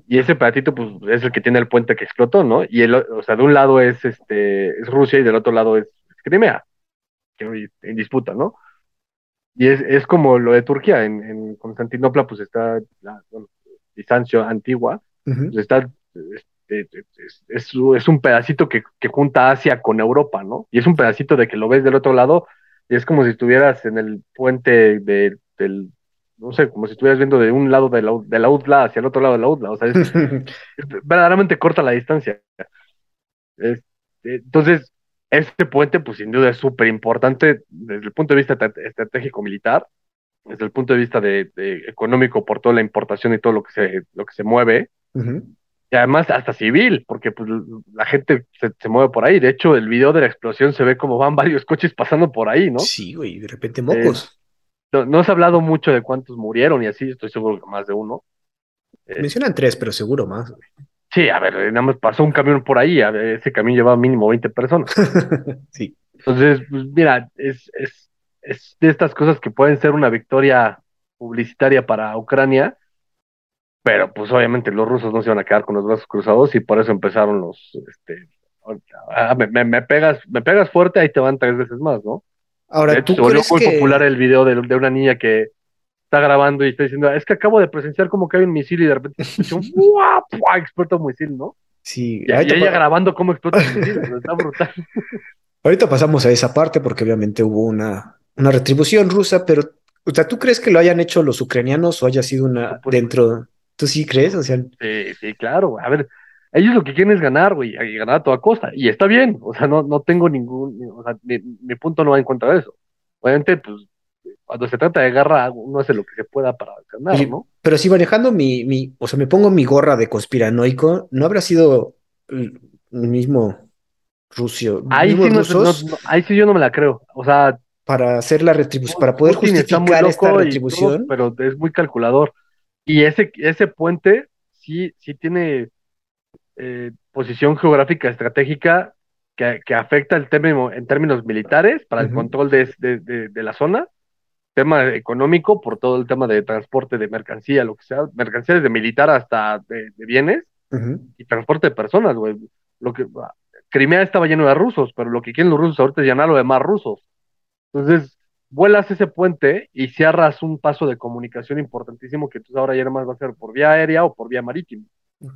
S2: Y ese pedacito, pues, es el que tiene el puente que explotó, ¿no? Y el, o sea, de un lado es, este, es Rusia y del otro lado es, Crimea, que hoy en disputa, ¿no? Y es, es como lo de Turquía, en, en Constantinopla, pues está la, Bizancio antigua, pues está, este, es, es, un pedacito que, que, junta Asia con Europa, ¿no? Y es un pedacito de que lo ves del otro lado y es como si estuvieras en el puente de, del, no sé, como si estuvieras viendo de un lado de la, de la UDLA hacia el otro lado de la UDLA, o sea, es, verdaderamente corta la distancia. entonces, este puente, pues sin duda es súper importante desde el punto de vista estratégico militar, desde el punto de vista de, económico por toda la importación y todo lo que se, lo que se mueve. Y además hasta civil, porque pues, la gente se, mueve por ahí. De hecho, el video de la explosión se ve como van varios coches pasando por ahí, ¿no?
S1: Sí, güey, de repente mocos.
S2: Eh, no, se ha hablado mucho de cuántos murieron y así, estoy seguro que más de uno.
S1: Eh, Mencionan tres, pero seguro más. Güey.
S2: Sí, a ver, nada más pasó un camión por ahí, ese camión llevaba mínimo 20 personas.
S1: sí.
S2: Entonces, pues mira, es, es es de estas cosas que pueden ser una victoria publicitaria para Ucrania, pero pues obviamente los rusos no se van a quedar con los brazos cruzados y por eso empezaron los, este, ah, me, pegas, me pegas fuerte, ahí te van tres veces más, ¿no?
S1: Ahora, ¿tú se volvió
S2: muy popular el video de, una niña que está grabando y está diciendo, es que acabo de presenciar como que hay un misil y de repente explota un misil, ¿no?
S1: Sí.
S2: Y, ella grabando cómo explota el misil, está brutal.
S1: Ahorita pasamos a esa parte porque obviamente hubo una una retribución rusa, pero, o sea, ¿tú crees que lo hayan hecho los ucranianos o haya sido una dentro? ¿Tú sí crees? O sea,
S2: sí, sí, claro. A ver, ellos lo que quieren es ganar, güey, y ganar a toda costa. Y está bien, o sea, no, no tengo ningún, o sea, mi, punto no va en contra de eso. Obviamente, pues, cuando se trata de guerra, uno hace lo que se pueda para ganar, ¿no?
S1: Pero si manejando mi, mi, o sea, me pongo mi gorra de conspiranoico, ¿no habrá sido el mismo Rusio?
S2: Ahí sí, ahí sí yo no me la creo. O sea,
S1: para hacer la retribución, para poder justificar esta retribución.
S2: pero es muy calculador. Y ese, ese puente sí, sí tiene eh, posición geográfica estratégica que, que, afecta el término en términos militares para el control de, de, de, la zona, tema económico por todo el tema de transporte de mercancía, lo que sea, mercancías de militar hasta de, bienes y transporte de personas, güey. Lo que Crimea estaba lleno de rusos, pero lo que quieren los rusos ahorita es llenarlo de más rusos. Entonces, vuelas ese puente y cierras un paso de comunicación importantísimo que entonces ahora ya más va a ser por vía aérea o por vía marítima,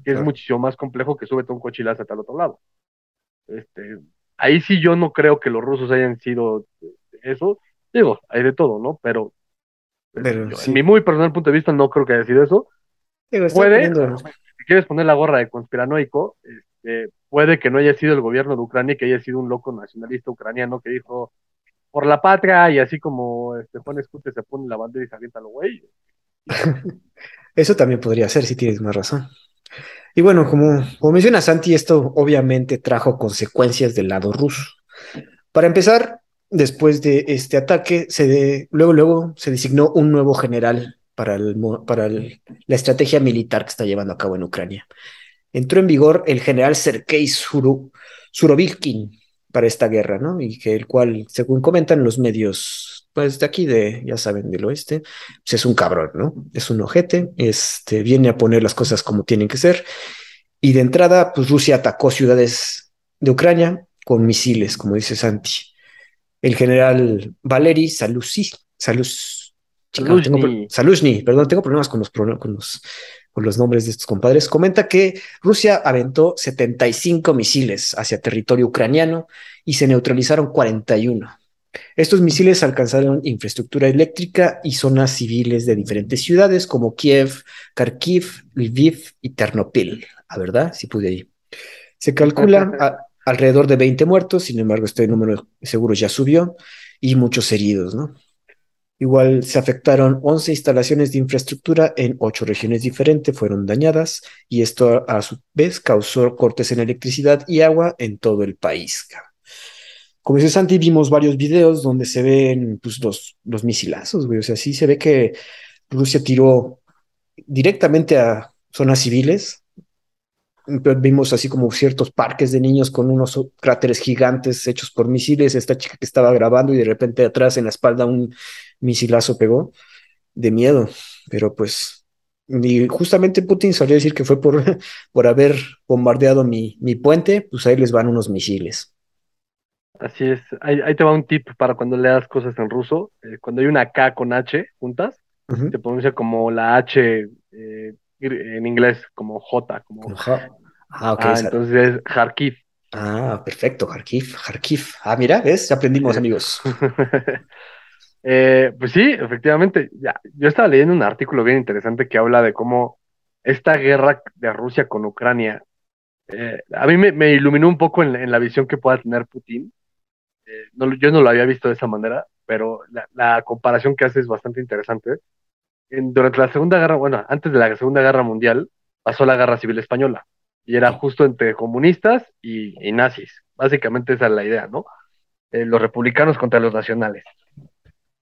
S2: que es muchísimo más complejo que súbete un coche y hasta el otro lado. Este, ahí sí yo no creo que los rusos hayan sido eso. Digo, hay de todo, ¿no? Pero, en mi muy personal punto de vista no creo que haya sido eso. puede, si quieres poner la gorra de conspiranoico, este, puede que no haya sido el gobierno de Ucrania, que haya sido un loco nacionalista ucraniano que dijo, por la patria y así como este Juan Escute se pone la bandera y se avienta lo güey.
S1: Eso también podría ser, si tienes más razón. Y bueno, como, como menciona Santi, esto obviamente trajo consecuencias del lado ruso. Para empezar, después de este ataque, se luego, luego se designó un nuevo general para, el, para la estrategia militar que está llevando a cabo en Ucrania. Entró en vigor el general Sergei Surovikin para esta guerra, ¿no? Y que el cual, según comentan los medios, pues de aquí, de, ya saben, del oeste, pues es un cabrón, ¿no? Es un ojete, este, viene a poner las cosas como tienen que ser. Y de entrada, pues Rusia atacó ciudades de Ucrania con misiles, como dice Santi. El general Valery Salusi, Salus, Saluzny, perdón, tengo problemas con los, con los con los nombres de estos compadres, comenta que Rusia aventó 75 misiles hacia territorio ucraniano y se neutralizaron 41. Estos misiles alcanzaron infraestructura eléctrica y zonas civiles de diferentes ciudades como Kiev, Kharkiv, Lviv y Ternopil. ¿A verdad? Si pude ir. Se calcula alrededor de 20 muertos, sin embargo, este número seguro ya subió y muchos heridos, ¿no? Igual se afectaron 11 instalaciones de infraestructura en ocho regiones diferentes, fueron dañadas y esto a su vez causó cortes en electricidad y agua en todo el país. Como dice Santi, vimos varios videos donde se ven pues, los, los misilazos, güey. O sea, sí se ve que Rusia tiró directamente a zonas civiles. Vimos así como ciertos parques de niños con unos cráteres gigantes hechos por misiles. Esta chica que estaba grabando y de repente atrás en la espalda un misilazo pegó de miedo, pero pues y justamente Putin salió a decir que fue por, por haber bombardeado mi, mi puente, pues ahí les van unos misiles.
S2: Así es, ahí, te va un tip para cuando leas cosas en ruso. Eh, cuando hay una K con H juntas, se pronuncia como la H eh, en inglés, como J. Como... Ah, ok. Ah, entonces, Kharkiv.
S1: Ah, perfecto, Kharkiv, Kharkiv. Ah, mira, ¿ves? Aprendimos, amigos.
S2: Eh, pues sí, efectivamente. Ya, yo estaba leyendo un artículo bien interesante que habla de cómo esta guerra de Rusia con Ucrania, eh, a mí me, iluminó un poco en, la visión que pueda tener Putin. Eh, yo no lo había visto de esa manera, pero la, comparación que hace es bastante interesante. durante la Segunda Guerra, bueno, antes de la Segunda Guerra Mundial, pasó la Guerra Civil Española y era justo entre comunistas y, nazis. Básicamente esa es la idea, ¿no? los republicanos contra los nacionales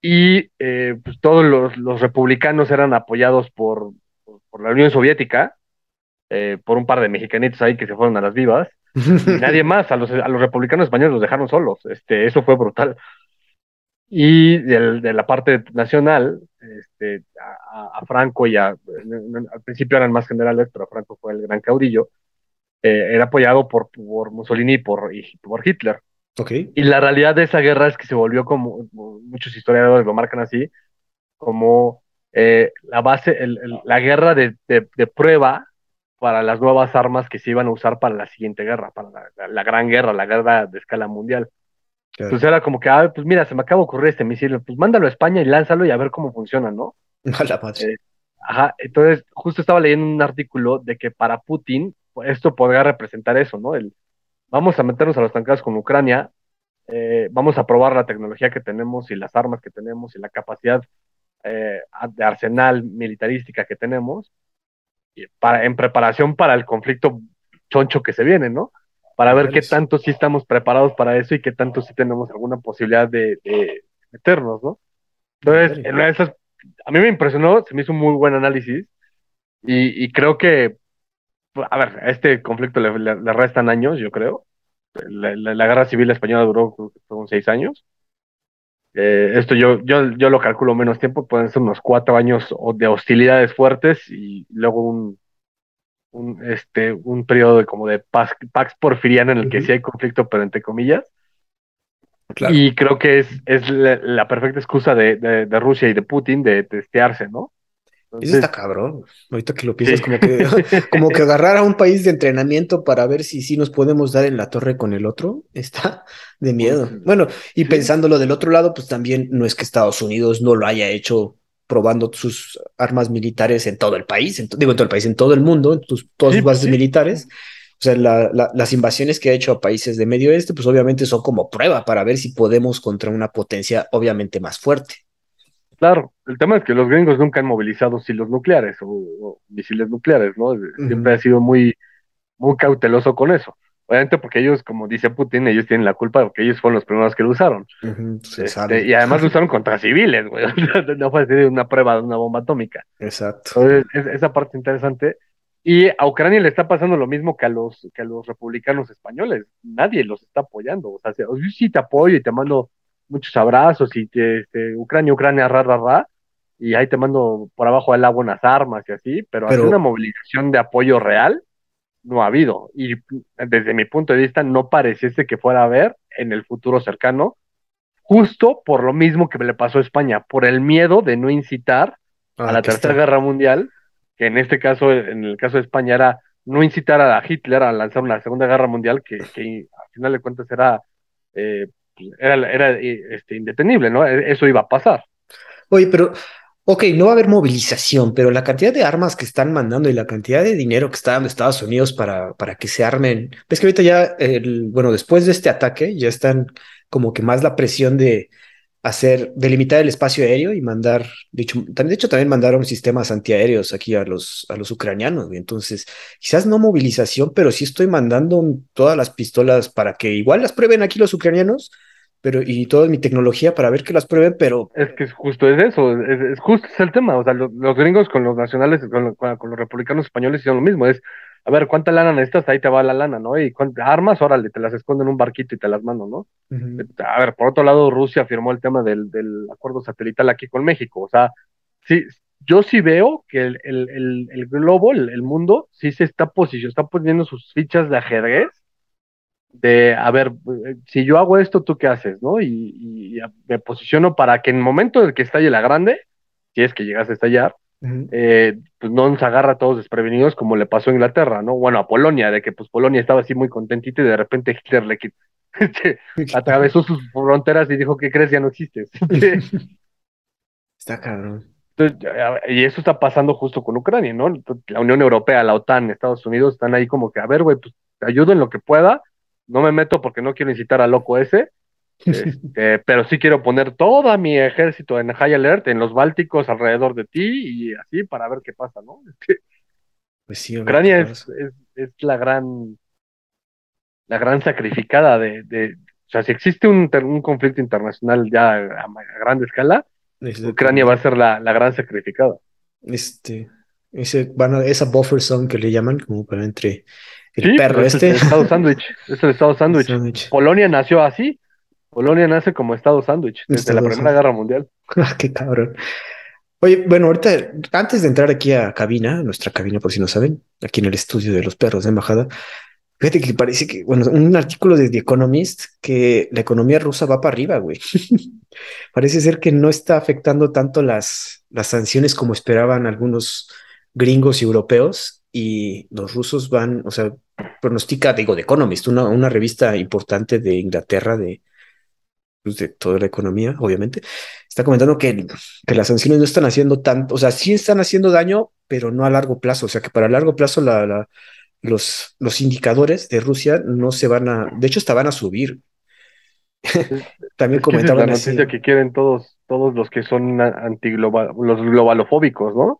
S2: y eh, pues todos los, republicanos eran apoyados por, por, la Unión Soviética, eh, por un par de mexicanitos ahí que se fueron a las vivas, y nadie más, a los, a los republicanos españoles los dejaron solos, este, eso fue brutal. Y de la parte nacional, este, a, Franco y a, al principio eran más generales, pero Franco fue el gran caudillo, eh, era apoyado por, por Mussolini por, y por Hitler. Y la realidad de esa guerra es que se volvió como, muchos historiadores lo marcan así, como eh, la base, la guerra de, prueba para las nuevas armas que se iban a usar para la siguiente guerra, para la, gran guerra, la guerra de escala mundial. Entonces era como que, ah, pues mira, se me acaba de ocurrir este misil, pues mándalo a España y lánzalo y a ver cómo funciona, ¿no? Eh, ajá, entonces justo estaba leyendo un artículo de que para Putin esto podría representar eso, ¿no? El, vamos a meternos a los tancados con Ucrania, eh, vamos a probar la tecnología que tenemos y las armas que tenemos y la capacidad eh, de arsenal militarística que tenemos para, en preparación para el conflicto choncho que se viene, ¿no? Para ver qué tanto sí estamos preparados para eso y qué tanto sí tenemos alguna posibilidad de, meternos, ¿no? Entonces, en esas, a mí me impresionó, se me hizo un muy buen análisis y creo que a ver, a este conflicto le, restan años, yo creo. La, guerra civil española duró unos seis años. Eh, esto yo, yo, yo lo calculo menos tiempo, pueden ser unos cuatro años de hostilidades fuertes y luego un, un, este, un periodo de, como de pax, porfiriana en el que sí hay conflicto, pero entre comillas. Y creo que es, es la, perfecta excusa de, de, Rusia y de Putin de testearse, ¿no?
S1: Eso está cabrón. Ahorita que lo piensas, como que, como que agarrar a un país de entrenamiento para ver si sí nos podemos dar en la torre con el otro, está de miedo. Bueno, y pensándolo del otro lado, pues también no es que Estados Unidos no lo haya hecho probando sus armas militares en todo el país, digo en todo el país, en todo el mundo, en tus, todas sus bases militares. O sea, las invasiones que ha hecho a países de Medio Oeste, pues obviamente son como prueba para ver si podemos contra una potencia obviamente más fuerte.
S2: Claro, el tema es que los gringos nunca han movilizado silos nucleares o, misiles nucleares, ¿no? Siempre ha sido muy, muy cauteloso con eso. Obviamente porque ellos, como dice Putin, ellos tienen la culpa porque ellos fueron los primeros que lo usaron. Este, y además lo usaron contra civiles, güey. no fue una prueba de una bomba atómica.
S1: Exacto.
S2: Entonces, esa parte interesante. Y a Ucrania le está pasando lo mismo que a los, que a los republicanos españoles. Nadie los está apoyando. O sea, yo sí te apoyo y te mando muchos abrazos y te, este, Ucrania, Ucrania, ra, ra, ra. Y ahí te mando por abajo del agua unas armas y así. Pero, pero... una movilización de apoyo real no ha habido. Y desde mi punto de vista, no pareciese que fuera a haber en el futuro cercano, justo por lo mismo que le pasó a España, por el miedo de no incitar a ah, la Tercera Guerra Mundial, que en este caso, en el caso de España, era no incitar a Hitler a lanzar una Segunda Guerra Mundial, que, que al final de cuentas era, eh, era, era este, indetenible, ¿no? E, eso iba a pasar.
S1: Oye, pero Ok, no va a haber movilización, pero la cantidad de armas que están mandando y la cantidad de dinero que está dando Estados Unidos para, para que se armen. Ves que ahorita ya, bueno, después de este ataque, ya están como que más la presión de hacer, delimitar el espacio aéreo y mandar, de hecho, de hecho también mandaron sistemas antiaéreos aquí a los, a los ucranianos. Entonces, quizás no movilización, pero sí estoy mandando todas las pistolas para que igual las prueben aquí los ucranianos pero y toda mi tecnología para ver que las prueben, pero...
S2: Es que es justo es eso, es, justo es el tema, o sea, los, gringos con los nacionales, con, los republicanos españoles hicieron lo mismo, es, a ver, ¿cuánta lana necesitas? Ahí te va la lana, ¿no? Y armas, órale, te las esconden en un barquito y te las mando, ¿no? A ver, por otro lado, Rusia firmó el tema del, del acuerdo satelital aquí con México, o sea, sí, yo sí veo que el, el, el, globo, el, mundo, sí se está posicionando, está poniendo sus fichas de ajedrez de, a ver, si yo hago esto, ¿tú qué haces? ¿no? Y, me posiciono para que en el momento en el que estalle la grande, si es que llegas a estallar, eh, pues no nos agarra a todos desprevenidos como le pasó a Inglaterra, ¿no? Bueno, a Polonia, de que pues Polonia estaba así muy contentito y de repente Hitler le este, atravesó sus fronteras y dijo, ¿qué crees? Ya no existes.
S1: Está cabrón.
S2: y eso está pasando justo con Ucrania, ¿no? La Unión Europea, la OTAN, Estados Unidos están ahí como que, a ver, güey, pues te ayudo en lo que pueda, no me meto porque no quiero incitar al loco ese, este, pero sí quiero poner todo mi ejército en high alert, en los bálticos alrededor de ti y así para ver qué pasa, ¿no?
S1: Pues sí,
S2: Ucrania es, es, la gran la gran sacrificada de, de o sea, si existe un, un conflicto internacional ya a, gran escala, Ucrania va a ser la, la, gran sacrificada.
S1: Este, ese, bueno, esa buffer zone que le llaman, como para entre el perro
S2: pues,
S1: este.
S2: Es el Estado sándwich. Es el Estado sándwich. Polonia nació así. Polonia nace como Estado sándwich desde la Primera Guerra Mundial.
S1: Ah, qué cabrón. Oye, bueno, ahorita, antes de entrar aquí a cabina, nuestra cabina, por si no saben, aquí en el estudio de los perros de embajada, fíjate que parece que, bueno, un artículo de The Economist que la economía rusa va para arriba, güey. parece ser que no está afectando tanto las, las sanciones como esperaban algunos gringos y europeos y los rusos van, o sea, pronostica, digo, The Economist, una, una revista importante de Inglaterra de, de toda la economía, obviamente, está comentando que, que, las sanciones no están haciendo tanto, o sea, sí están haciendo daño, pero no a largo plazo, o sea, que para largo plazo la, la, los, los indicadores de Rusia no se van a, de hecho, hasta van a subir.
S2: También comentaban la noticia que quieren todos, todos los que son antiglobal, los globalofóbicos, ¿no?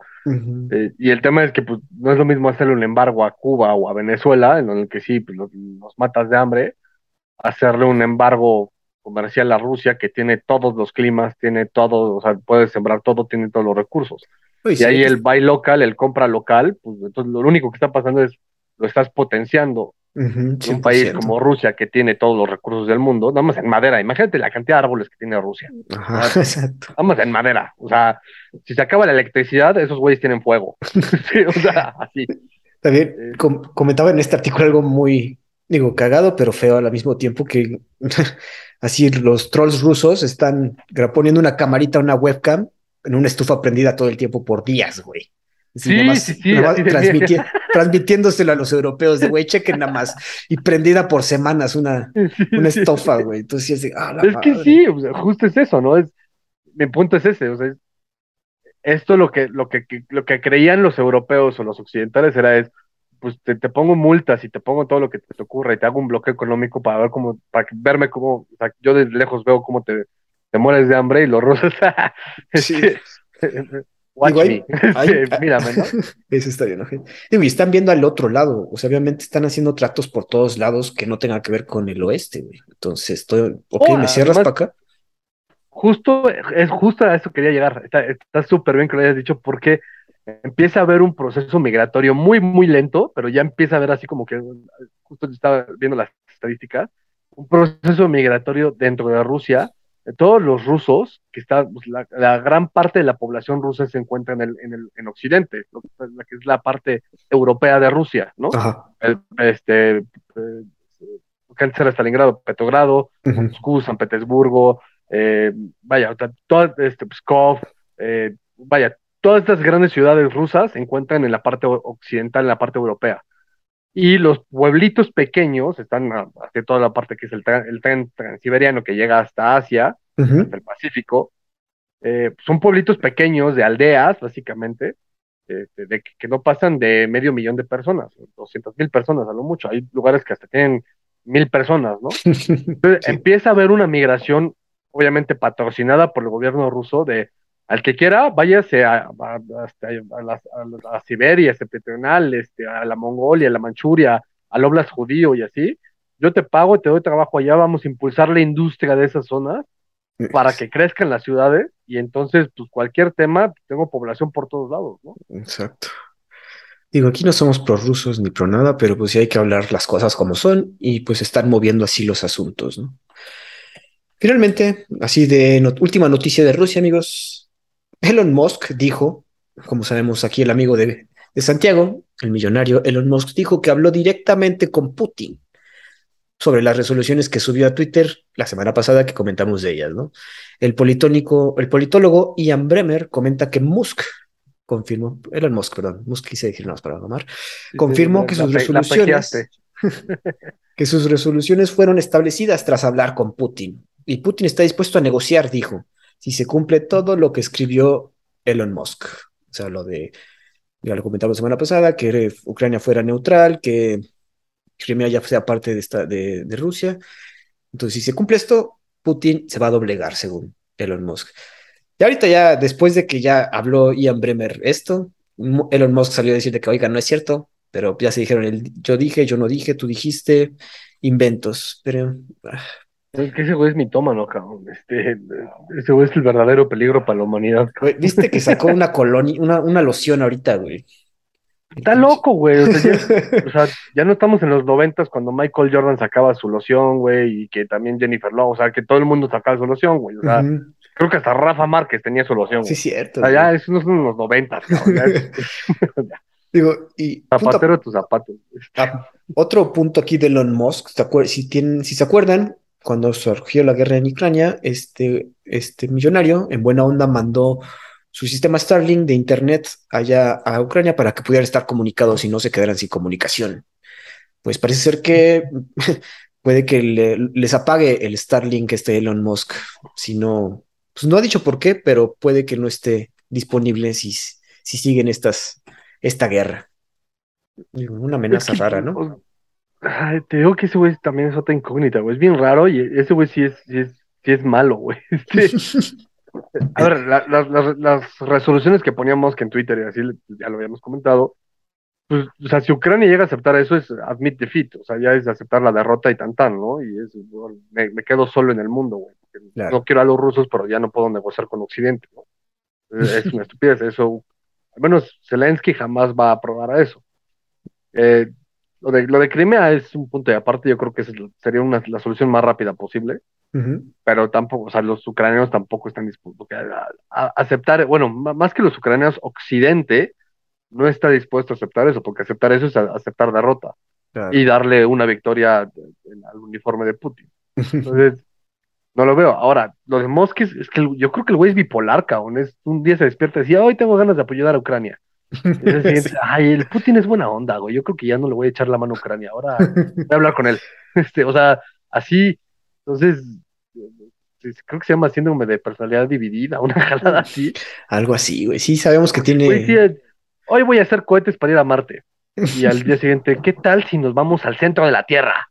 S2: Eh, y el tema es que pues, no es lo mismo hacerle un embargo a Cuba o a Venezuela, en el que sí, pues, los, matas de hambre, hacerle un embargo comercial a Rusia que tiene todos los climas, tiene todo, o sea, puede sembrar todo, tiene todos los recursos. y ahí el buy local, el compra local, pues entonces lo único que está pasando es lo estás potenciando un país como Rusia, que tiene todos los recursos del mundo, nada más en madera. Imagínate la cantidad de árboles que tiene Rusia.
S1: Ajá, exacto.
S2: Nada más en madera. O sea, si se acaba la electricidad, esos güeyes tienen fuego. sí, o sea, así.
S1: También eh, comentaba en este artículo algo muy, digo, cagado, pero feo al mismo tiempo, que así los trolls rusos están poniendo una camarita, una webcam en una estufa prendida todo el tiempo por días, güey.
S2: Sí, sí, sí,
S1: transmitiéndoselo a los europeos de, güey, chequen nada más. Y prendida por semanas una, una estofa, güey. Entonces,
S2: ah, es que sí, justo es eso, ¿no? Es, mi punto es ese, o sea, esto lo que, lo que, lo que creían los europeos o los occidentales era es, pues te, te, pongo multas y te pongo todo lo que te, ocurra y te hago un bloqueo económico para ver cómo, para verme cómo, o sea, yo desde lejos veo cómo te, te mueres de hambre y los rusos, sí. Este, Watch Mírame, ¿no?
S1: Eso está bien, ¿no? Digo, y están viendo al otro lado. O sea, obviamente están haciendo tratos por todos lados que no tengan que ver con el oeste, güey. Entonces, estoy. Ok, ¿me cierras para acá?
S2: Justo, es justo a eso quería llegar. Está súper bien que lo hayas dicho, porque empieza a haber un proceso migratorio muy, muy lento, pero ya empieza a haber así como que, justo estaba viendo las estadísticas, un proceso migratorio dentro de Rusia todos los rusos, que está, pues, la, gran parte de la población rusa se encuentra en, el, en, el, en Occidente, lo que, es la parte europea de Rusia, ¿no? El, este, eh, era Stalingrado, Petrogrado, Moscú, San Petersburgo, eh, vaya, todo este, Pskov, eh, vaya, todas estas grandes ciudades rusas se encuentran en la parte occidental, en la parte europea. Y los pueblitos pequeños están hacia toda la parte que es el, tren, el tren transiberiano que llega hasta Asia, hasta el Pacífico. Eh, son pueblitos pequeños de aldeas, básicamente, de, que, no pasan de medio millón de personas, 200 mil personas a lo mucho. Hay lugares que hasta tienen mil personas, ¿no? Entonces empieza a haber una migración, obviamente patrocinada por el gobierno ruso, de al que quiera, váyase a, a, Siberia, septentrional, este, a la Mongolia, a la Manchuria, al Oblast judío y así. Yo te pago, te doy trabajo allá, vamos a impulsar la industria de esas zonas para que crezcan las ciudades y entonces, pues cualquier tema, tengo población por todos lados, ¿no?
S1: Exacto. Digo, aquí no somos prorrusos ni pro nada, pero pues sí hay que hablar las cosas como son y pues están moviendo así los asuntos, ¿no? Finalmente, así de última noticia de Rusia, amigos, Elon Musk dijo, como sabemos aquí el amigo de, Santiago, el millonario Elon Musk dijo que habló directamente con Putin sobre las resoluciones que subió a Twitter la semana pasada que comentamos de ellas, ¿no? El politónico, el politólogo Ian Bremer comenta que Musk confirmó, Elon Musk, perdón, Musk quise decir nada más para llamar, confirmó que sus resoluciones que sus resoluciones fueron establecidas tras hablar con Putin. Y Putin está dispuesto a negociar, dijo si se cumple todo lo que escribió Elon Musk. O sea, lo de, ya lo comentamos la semana pasada, que Ucrania fuera neutral, que Crimea ya sea parte de, esta, de, Rusia. Entonces, si se cumple esto, Putin se va a doblegar, según Elon Musk. Y ahorita ya, después de que ya habló Ian Bremer esto, Elon Musk salió a decir que, oiga, no es cierto, pero ya se dijeron, el, yo dije, yo no dije, tú dijiste, inventos. Pero ah,
S2: es que ese güey es mitómano, cabrón. Este, ese güey es el verdadero peligro para la humanidad.
S1: Viste que sacó una colonia, una, una loción ahorita, güey.
S2: Está loco, güey. O sea, ya, no estamos en los noventas cuando Michael Jordan sacaba su loción, güey, y que también Jennifer Love, o sea, que todo el mundo sacaba su loción, güey. O sea, creo que hasta Rafa Márquez tenía su loción.
S1: Sí, cierto.
S2: O sea, ya eso no son los noventas, cabrón.
S1: Digo, y.
S2: Zapatero de tus zapatos.
S1: Ah, otro punto aquí de Elon Musk, si, tienen, si se acuerdan, cuando surgió la guerra en Ucrania, este, este millonario en buena onda mandó su sistema Starlink de Internet allá a Ucrania para que pudieran estar comunicados y no se quedaran sin comunicación. Pues parece ser que puede que les apague el Starlink este Elon Musk, si no, pues no ha dicho por qué, pero puede que no esté disponible si, si siguen estas, esta guerra. Una amenaza rara, ¿no?
S2: Te digo que ese güey también es otra incógnita, güey. Es bien raro y ese güey sí es, sí es, sí es malo, güey. Este, a ver, las resoluciones que poníamos que en Twitter y así ya lo habíamos comentado, pues, o sea, si Ucrania llega a aceptar eso es admit defeat, o sea, ya es aceptar la derrota y tan tan, ¿no? Y es, me, quedo solo en el mundo, güey. No quiero a los rusos, pero ya no puedo negociar con Occidente, ¿no? Es una estupidez, eso, al menos Zelensky jamás va a aprobar a eso. Eh, lo de, lo de Crimea es un punto de aparte, yo creo que sería una, la solución más rápida posible, pero tampoco, o sea, los ucranianos tampoco están dispuestos a, aceptar, bueno, más que los ucranianos, Occidente no está dispuesto a aceptar eso, porque aceptar eso es aceptar derrota y darle una victoria al uniforme de Putin. Entonces, no lo veo. Ahora, lo de Mosques es que yo creo que el güey es bipolar, cabrón. Es, un día se despierta y decía, hoy tengo ganas de apoyar a Ucrania. Ay, el Putin es buena onda, güey. Yo creo que ya no le voy a echar la mano a Ucrania. Ahora voy a hablar con él. Este, o sea, así. Entonces, creo que se llama síndrome de personalidad dividida, una jalada así.
S1: Algo así, güey. Sí, sabemos que tiene.
S2: hoy voy a hacer cohetes para ir a Marte. Y al día siguiente, ¿qué tal si nos vamos al centro de la Tierra?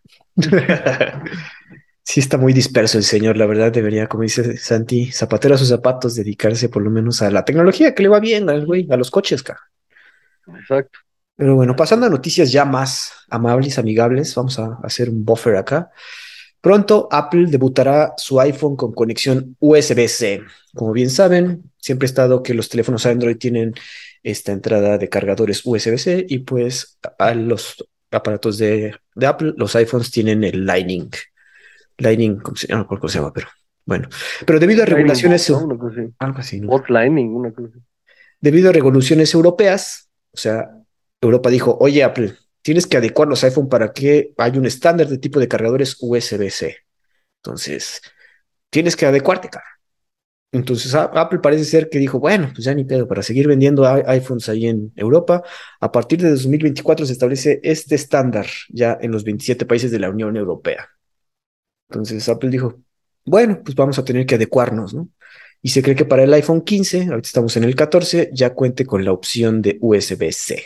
S1: Sí, está muy disperso el señor, la verdad, debería, como dice Santi, zapatero a sus zapatos, dedicarse por lo menos a la tecnología que le va bien al güey, a los coches, cara.
S2: Exacto.
S1: Pero bueno, pasando a noticias ya más amables, amigables, vamos a hacer un buffer acá. Pronto Apple debutará su iPhone con conexión USB-C. Como bien saben, siempre ha estado que los teléfonos Android tienen esta entrada de cargadores USB-C y pues a los aparatos de, de Apple, los iPhones tienen el Lightning Lightning, ¿cómo se, llama? cómo se llama, pero bueno. Pero debido a regulaciones.
S2: Algo así. Lightning, una cosa
S1: Debido a regulaciones europeas, o sea, Europa dijo, oye, Apple, tienes que adecuar los iPhone para que haya un estándar de tipo de cargadores USB-C. Entonces, tienes que adecuarte, cara. Entonces, Apple parece ser que dijo, bueno, pues ya ni pedo, para seguir vendiendo iPhones ahí en Europa, a partir de 2024 se establece este estándar ya en los 27 países de la Unión Europea. Entonces Apple dijo, bueno, pues vamos a tener que adecuarnos, ¿no? Y se cree que para el iPhone 15, ahorita estamos en el 14, ya cuente con la opción de USB-C.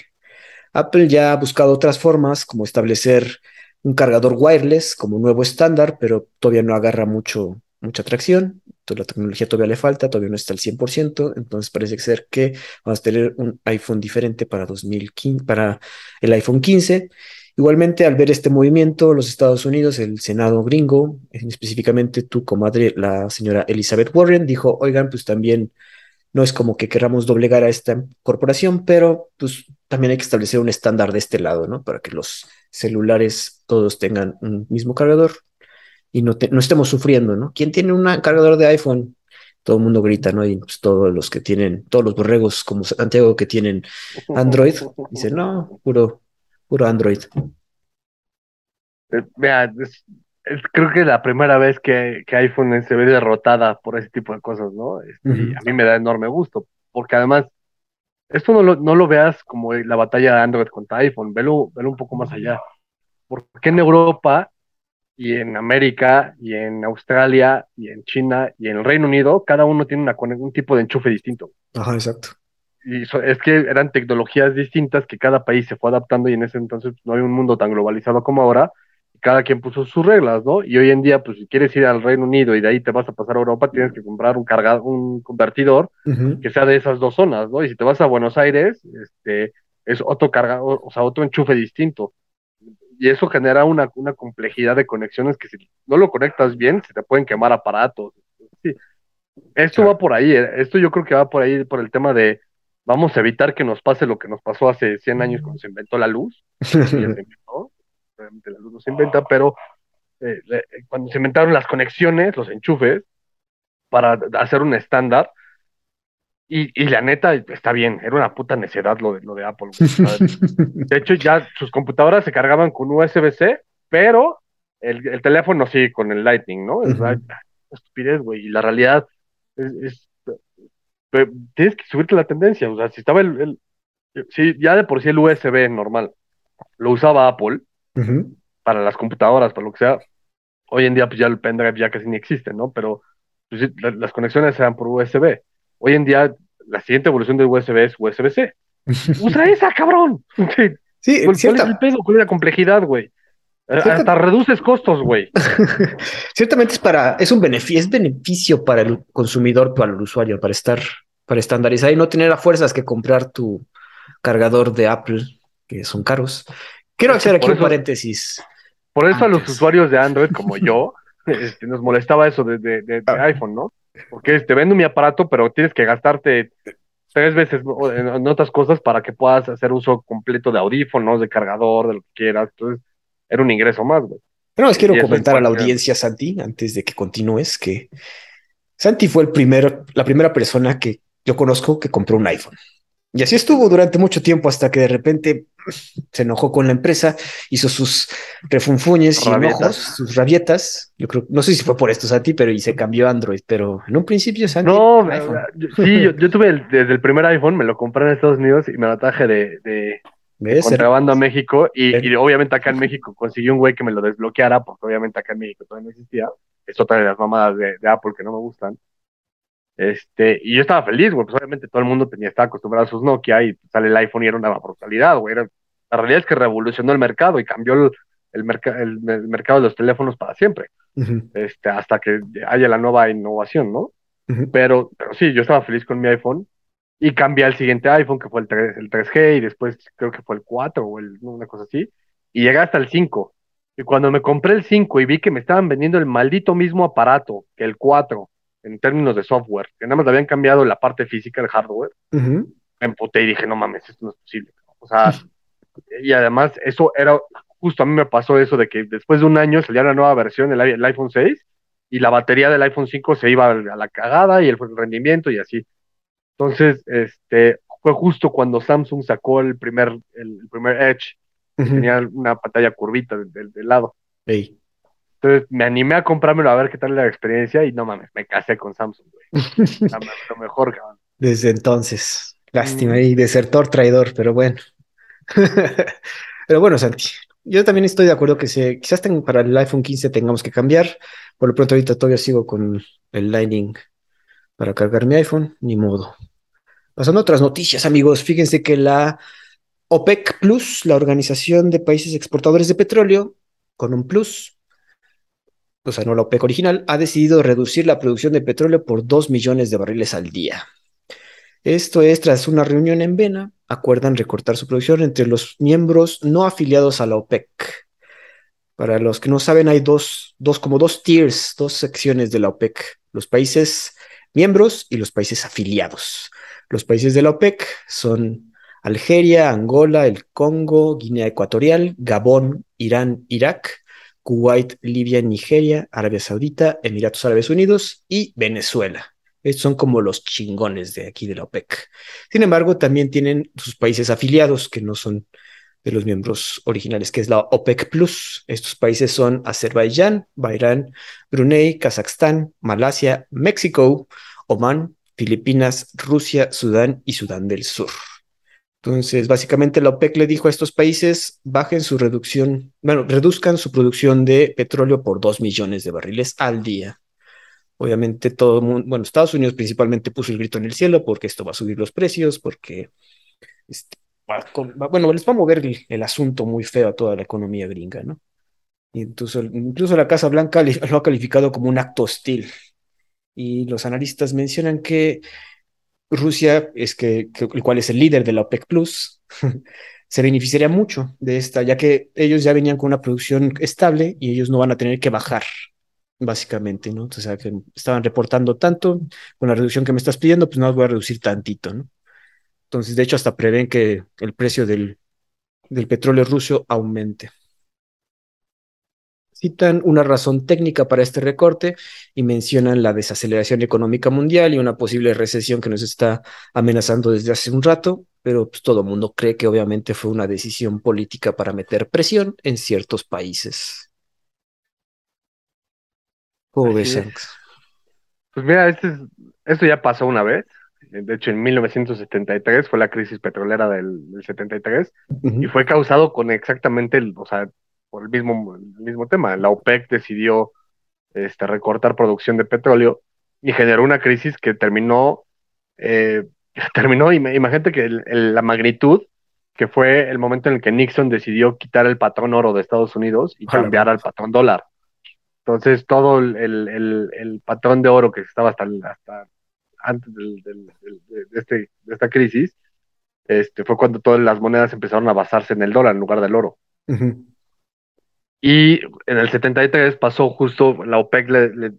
S1: Apple ya ha buscado otras formas, como establecer un cargador wireless como nuevo estándar, pero todavía no agarra mucho, mucha tracción. Toda la tecnología todavía le falta, todavía no está al 100%. Entonces parece ser que vamos a tener un iPhone diferente para, 2015, para el iPhone 15 Igualmente, al ver este movimiento, los Estados Unidos, el Senado gringo, específicamente tu comadre, la señora Elizabeth Warren, dijo, oigan, pues también no es como que queramos doblegar a esta corporación, pero pues también hay que establecer un estándar de este lado, ¿no? Para que los celulares todos tengan un mismo cargador y no, no estemos sufriendo, ¿no? ¿Quién tiene un cargador de iPhone? Todo el mundo grita, ¿no? Y pues, todos los que tienen, todos los borregos como Santiago que tienen Android, dicen, no, puro Puro Android.
S2: Eh, vea, creo que es la primera vez que, iPhone se ve derrotada por ese tipo de cosas, ¿no? Este, y a mí me da enorme gusto, porque además, esto no lo, no lo veas como la batalla de Android contra iPhone, velo, velo un poco más allá. Porque en Europa y en América y en Australia y en China y en el Reino Unido, cada uno tiene una, un tipo de enchufe distinto.
S1: Ajá, exacto
S2: y es que eran tecnologías distintas que cada país se fue adaptando y en ese entonces no había un mundo tan globalizado como ahora, cada quien puso sus reglas, ¿no? Y hoy en día, pues si quieres ir al Reino Unido y de ahí te vas a pasar a Europa, tienes que comprar un cargador, un convertidor que sea de esas dos zonas, ¿no? Y si te vas a Buenos Aires, este, es otro cargador, o sea, otro enchufe distinto. Y eso genera una, una complejidad de conexiones que si no lo conectas bien, se te pueden quemar aparatos. Sí. Esto va por ahí, eh, esto yo creo que va por ahí, por el tema de, vamos a evitar que nos pase lo que nos pasó hace 100 años cuando se inventó la luz. obviamente la luz no se inventa, pero eh, cuando se inventaron las conexiones, los enchufes, para hacer un estándar, y, la neta, está bien, era una puta necedad lo de, lo de Apple. De hecho, ya sus computadoras se cargaban con USB-C, pero el, teléfono sí con el Lightning, ¿no? Es una estupidez, güey. Y la realidad es, tienes que subirte la tendencia. O sea, si estaba el, si ya de por sí el USB normal lo usaba Apple para las computadoras, para lo que sea, hoy en día pues ya el pendrive ya casi ni existe, ¿no? Pero pues, las conexiones eran por USB. Hoy en día la siguiente evolución del USB es USB-C. Usa esa, cabrón. Sí, ¿Cuál, es el pedo? ¿Cuál es la complejidad, güey? Hasta reduces costos, güey.
S1: Ciertamente es para, es un beneficio, es beneficio para el consumidor, para el usuario, para estar, para estandarizar y no tener a fuerzas que comprar tu cargador de Apple, que son caros. Quiero hacer aquí un paréntesis.
S2: Por eso a los usuarios de Android como yo, este, nos molestaba eso de, ah. iPhone, ¿no? Porque te vendo mi aparato, pero tienes que gastarte tres veces en otras cosas para que puedas hacer uso completo de audífonos, de cargador, de lo que quieras. Entonces, era un ingreso más, güey.
S1: Pero les quiero comentar a la audiencia, Santi, antes de que continúes, que Santi fue el primer, la primera persona que yo conozco que compró un iPhone. Y así estuvo durante mucho tiempo hasta que de repente se enojó con la empresa, hizo sus refunfuñes y enojos, sus rabietas. Yo creo, no sé si fue por esto, Santi, pero y se cambió a Android. Pero en un principio, Santi.
S2: No, sí, yo, tuve desde el primer iPhone, me lo compré en Estados Unidos y me lo traje de, contrabando a México y, obviamente acá en México conseguí un güey que me lo desbloqueara porque obviamente acá en México todavía no existía. Es otra de las mamadas de, Apple que no me gustan. Este, y yo estaba feliz, güey, pues obviamente todo el mundo tenía, estaba acostumbrado a sus Nokia y sale el iPhone y era una brutalidad, güey. la realidad es que revolucionó el mercado y cambió el, el, el, mercado de los teléfonos para siempre. este, hasta que haya la nueva innovación, ¿no? pero, pero sí, yo estaba feliz con mi iPhone y cambié al siguiente iPhone, que fue el, 3, el 3G, y después creo que fue el 4 o el, una cosa así, y llegué hasta el 5. Y cuando me compré el 5 y vi que me estaban vendiendo el maldito mismo aparato que el 4 en términos de software, que nada más le habían cambiado la parte física del hardware, me emputé y dije, no mames, esto no es posible. O sea, y además eso era, justo a mí me pasó eso de que después de un año salía la nueva versión, el, el iPhone 6, y la batería del iPhone 5 se iba a la cagada y el rendimiento y así. Entonces, este, fue justo cuando Samsung sacó el primer, el, primer Edge, tenía una pantalla curvita del, lado. Entonces me animé a comprármelo a ver qué tal la experiencia y no mames, me casé con Samsung, güey. lo mejor, cabrón.
S1: Desde entonces, lástima mm. y desertor traidor, pero bueno. pero bueno, Santi, yo también estoy de acuerdo que se, quizás para el iPhone 15 tengamos que cambiar. Por lo pronto ahorita todavía sigo con el Lightning para cargar mi iPhone, ni modo. Pasando a otras noticias, amigos, fíjense que la OPEC Plus, la Organización de Países Exportadores de Petróleo, con un plus, o sea, no la OPEC original, ha decidido reducir la producción de petróleo por 2 millones de barriles al día. Esto es tras una reunión en Vena, acuerdan recortar su producción entre los miembros no afiliados a la OPEC. Para los que no saben, hay dos, dos como dos tiers, dos secciones de la OPEC, los países miembros y los países afiliados. Los países de la OPEC son Algeria, Angola, el Congo, Guinea Ecuatorial, Gabón, Irán, Irak, Kuwait, Libia, Nigeria, Arabia Saudita, Emiratos Árabes Unidos y Venezuela. Estos son como los chingones de aquí de la OPEC. Sin embargo, también tienen sus países afiliados que no son de los miembros originales, que es la OPEC Plus. Estos países son Azerbaiyán, Bahrein, Brunei, Kazajstán, Malasia, México, Omán, Filipinas, Rusia, Sudán y Sudán del Sur. Entonces, básicamente la OPEC le dijo a estos países, bajen su reducción, bueno, reduzcan su producción de petróleo por dos millones de barriles al día. Obviamente todo el mundo, bueno, Estados Unidos principalmente puso el grito en el cielo porque esto va a subir los precios, porque, este, bueno, les va a mover el, asunto muy feo a toda la economía gringa, ¿no? Incluso, incluso la Casa Blanca lo ha calificado como un acto hostil y los analistas mencionan que Rusia, es que, el cual es el líder de la OPEC Plus, se beneficiaría mucho de esta, ya que ellos ya venían con una producción estable y ellos no van a tener que bajar, básicamente, ¿no? O sea, que estaban reportando tanto, con la reducción que me estás pidiendo, pues no voy a reducir tantito, ¿no? Entonces, de hecho, hasta prevén que el precio del, del petróleo ruso aumente citan una razón técnica para este recorte y mencionan la desaceleración económica mundial y una posible recesión que nos está amenazando desde hace un rato, pero pues, todo el mundo cree que obviamente fue una decisión política para meter presión en ciertos países. ¿Cómo ves,
S2: Pues mira, este esto ya pasó una vez. De hecho, en 1973 fue la crisis petrolera del, 73 y fue causado con exactamente, el, o sea, por el mismo, el mismo tema. La OPEC decidió este, recortar producción de petróleo y generó una crisis que terminó, eh, terminó, imagínate que la magnitud que fue el momento en el que Nixon decidió quitar el patrón oro de Estados Unidos y cambiar al patrón dólar. Entonces, todo el, patrón de oro que estaba hasta, hasta antes de, este, de esta crisis, este, fue cuando todas las monedas empezaron a basarse en el dólar en lugar del oro. Y en el 73 pasó justo, la OPEC le,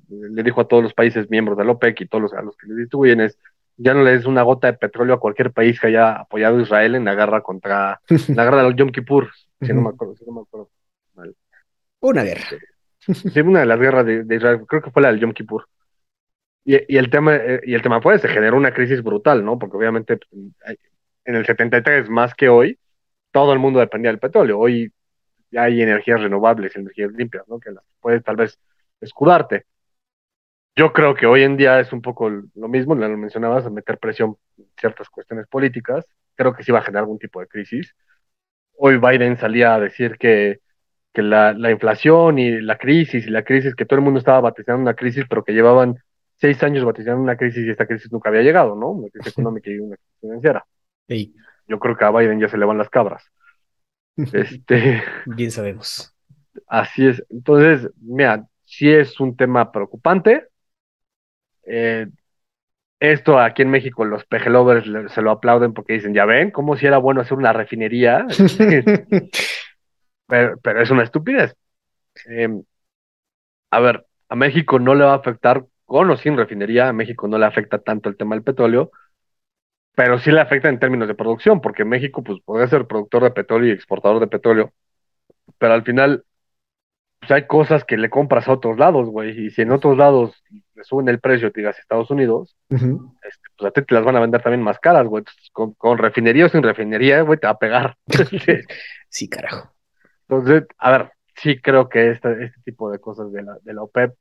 S2: dijo a todos los países miembros de la OPEC y todos los, a los que le distribuyen es, ya no le des una gota de petróleo a cualquier país que haya apoyado a Israel en la guerra contra, la guerra de Yom Kippur, si no me acuerdo, si no me acuerdo
S1: Una guerra.
S2: Sí, una de las guerras de, Israel, creo que fue la del Yom Kippur. Y, y, el tema, eh, y el tema fue, se generó una crisis brutal, ¿no? Porque obviamente en el 73, más que hoy, todo el mundo dependía del petróleo. Hoy ya hay energías renovables, energías limpias, ¿no? Que las puedes tal vez escudarte. Yo creo que hoy en día es un poco lo mismo, lo mencionabas, meter presión en ciertas cuestiones políticas. Creo que sí va a generar algún tipo de crisis. Hoy Biden salía a decir que, que la, la, inflación y la crisis y la crisis, que todo el mundo estaba vaticinando una crisis, pero que llevaban seis años vaticinando una crisis y esta crisis nunca había llegado, ¿no? Una crisis económica y una crisis financiera. Yo creo que a Biden ya se le van las cabras. Este,
S1: Bien sabemos.
S2: Así es. Entonces, mira, sí es un tema preocupante. Eh, esto aquí en México los pejelovers se lo aplauden porque dicen, ya ven, como si era bueno hacer una refinería, pero, pero, es una estupidez. Em, a ver, a México no le va a afectar con o sin refinería, a México no le afecta tanto el tema del petróleo, pero sí le afecta en términos de producción, porque México pues puede ser productor de petróleo y exportador de petróleo, pero al final pues hay cosas que le compras a otros lados, güey, y si en otros lados le suben el precio, te digas Estados Unidos, este, pues a ti te las van a vender también más caras, güey, con, con, refinería o sin refinería, güey, te va a pegar.
S1: sí, carajo.
S2: Entonces, a ver, sí creo que este, este tipo de cosas de la, de la OPEP,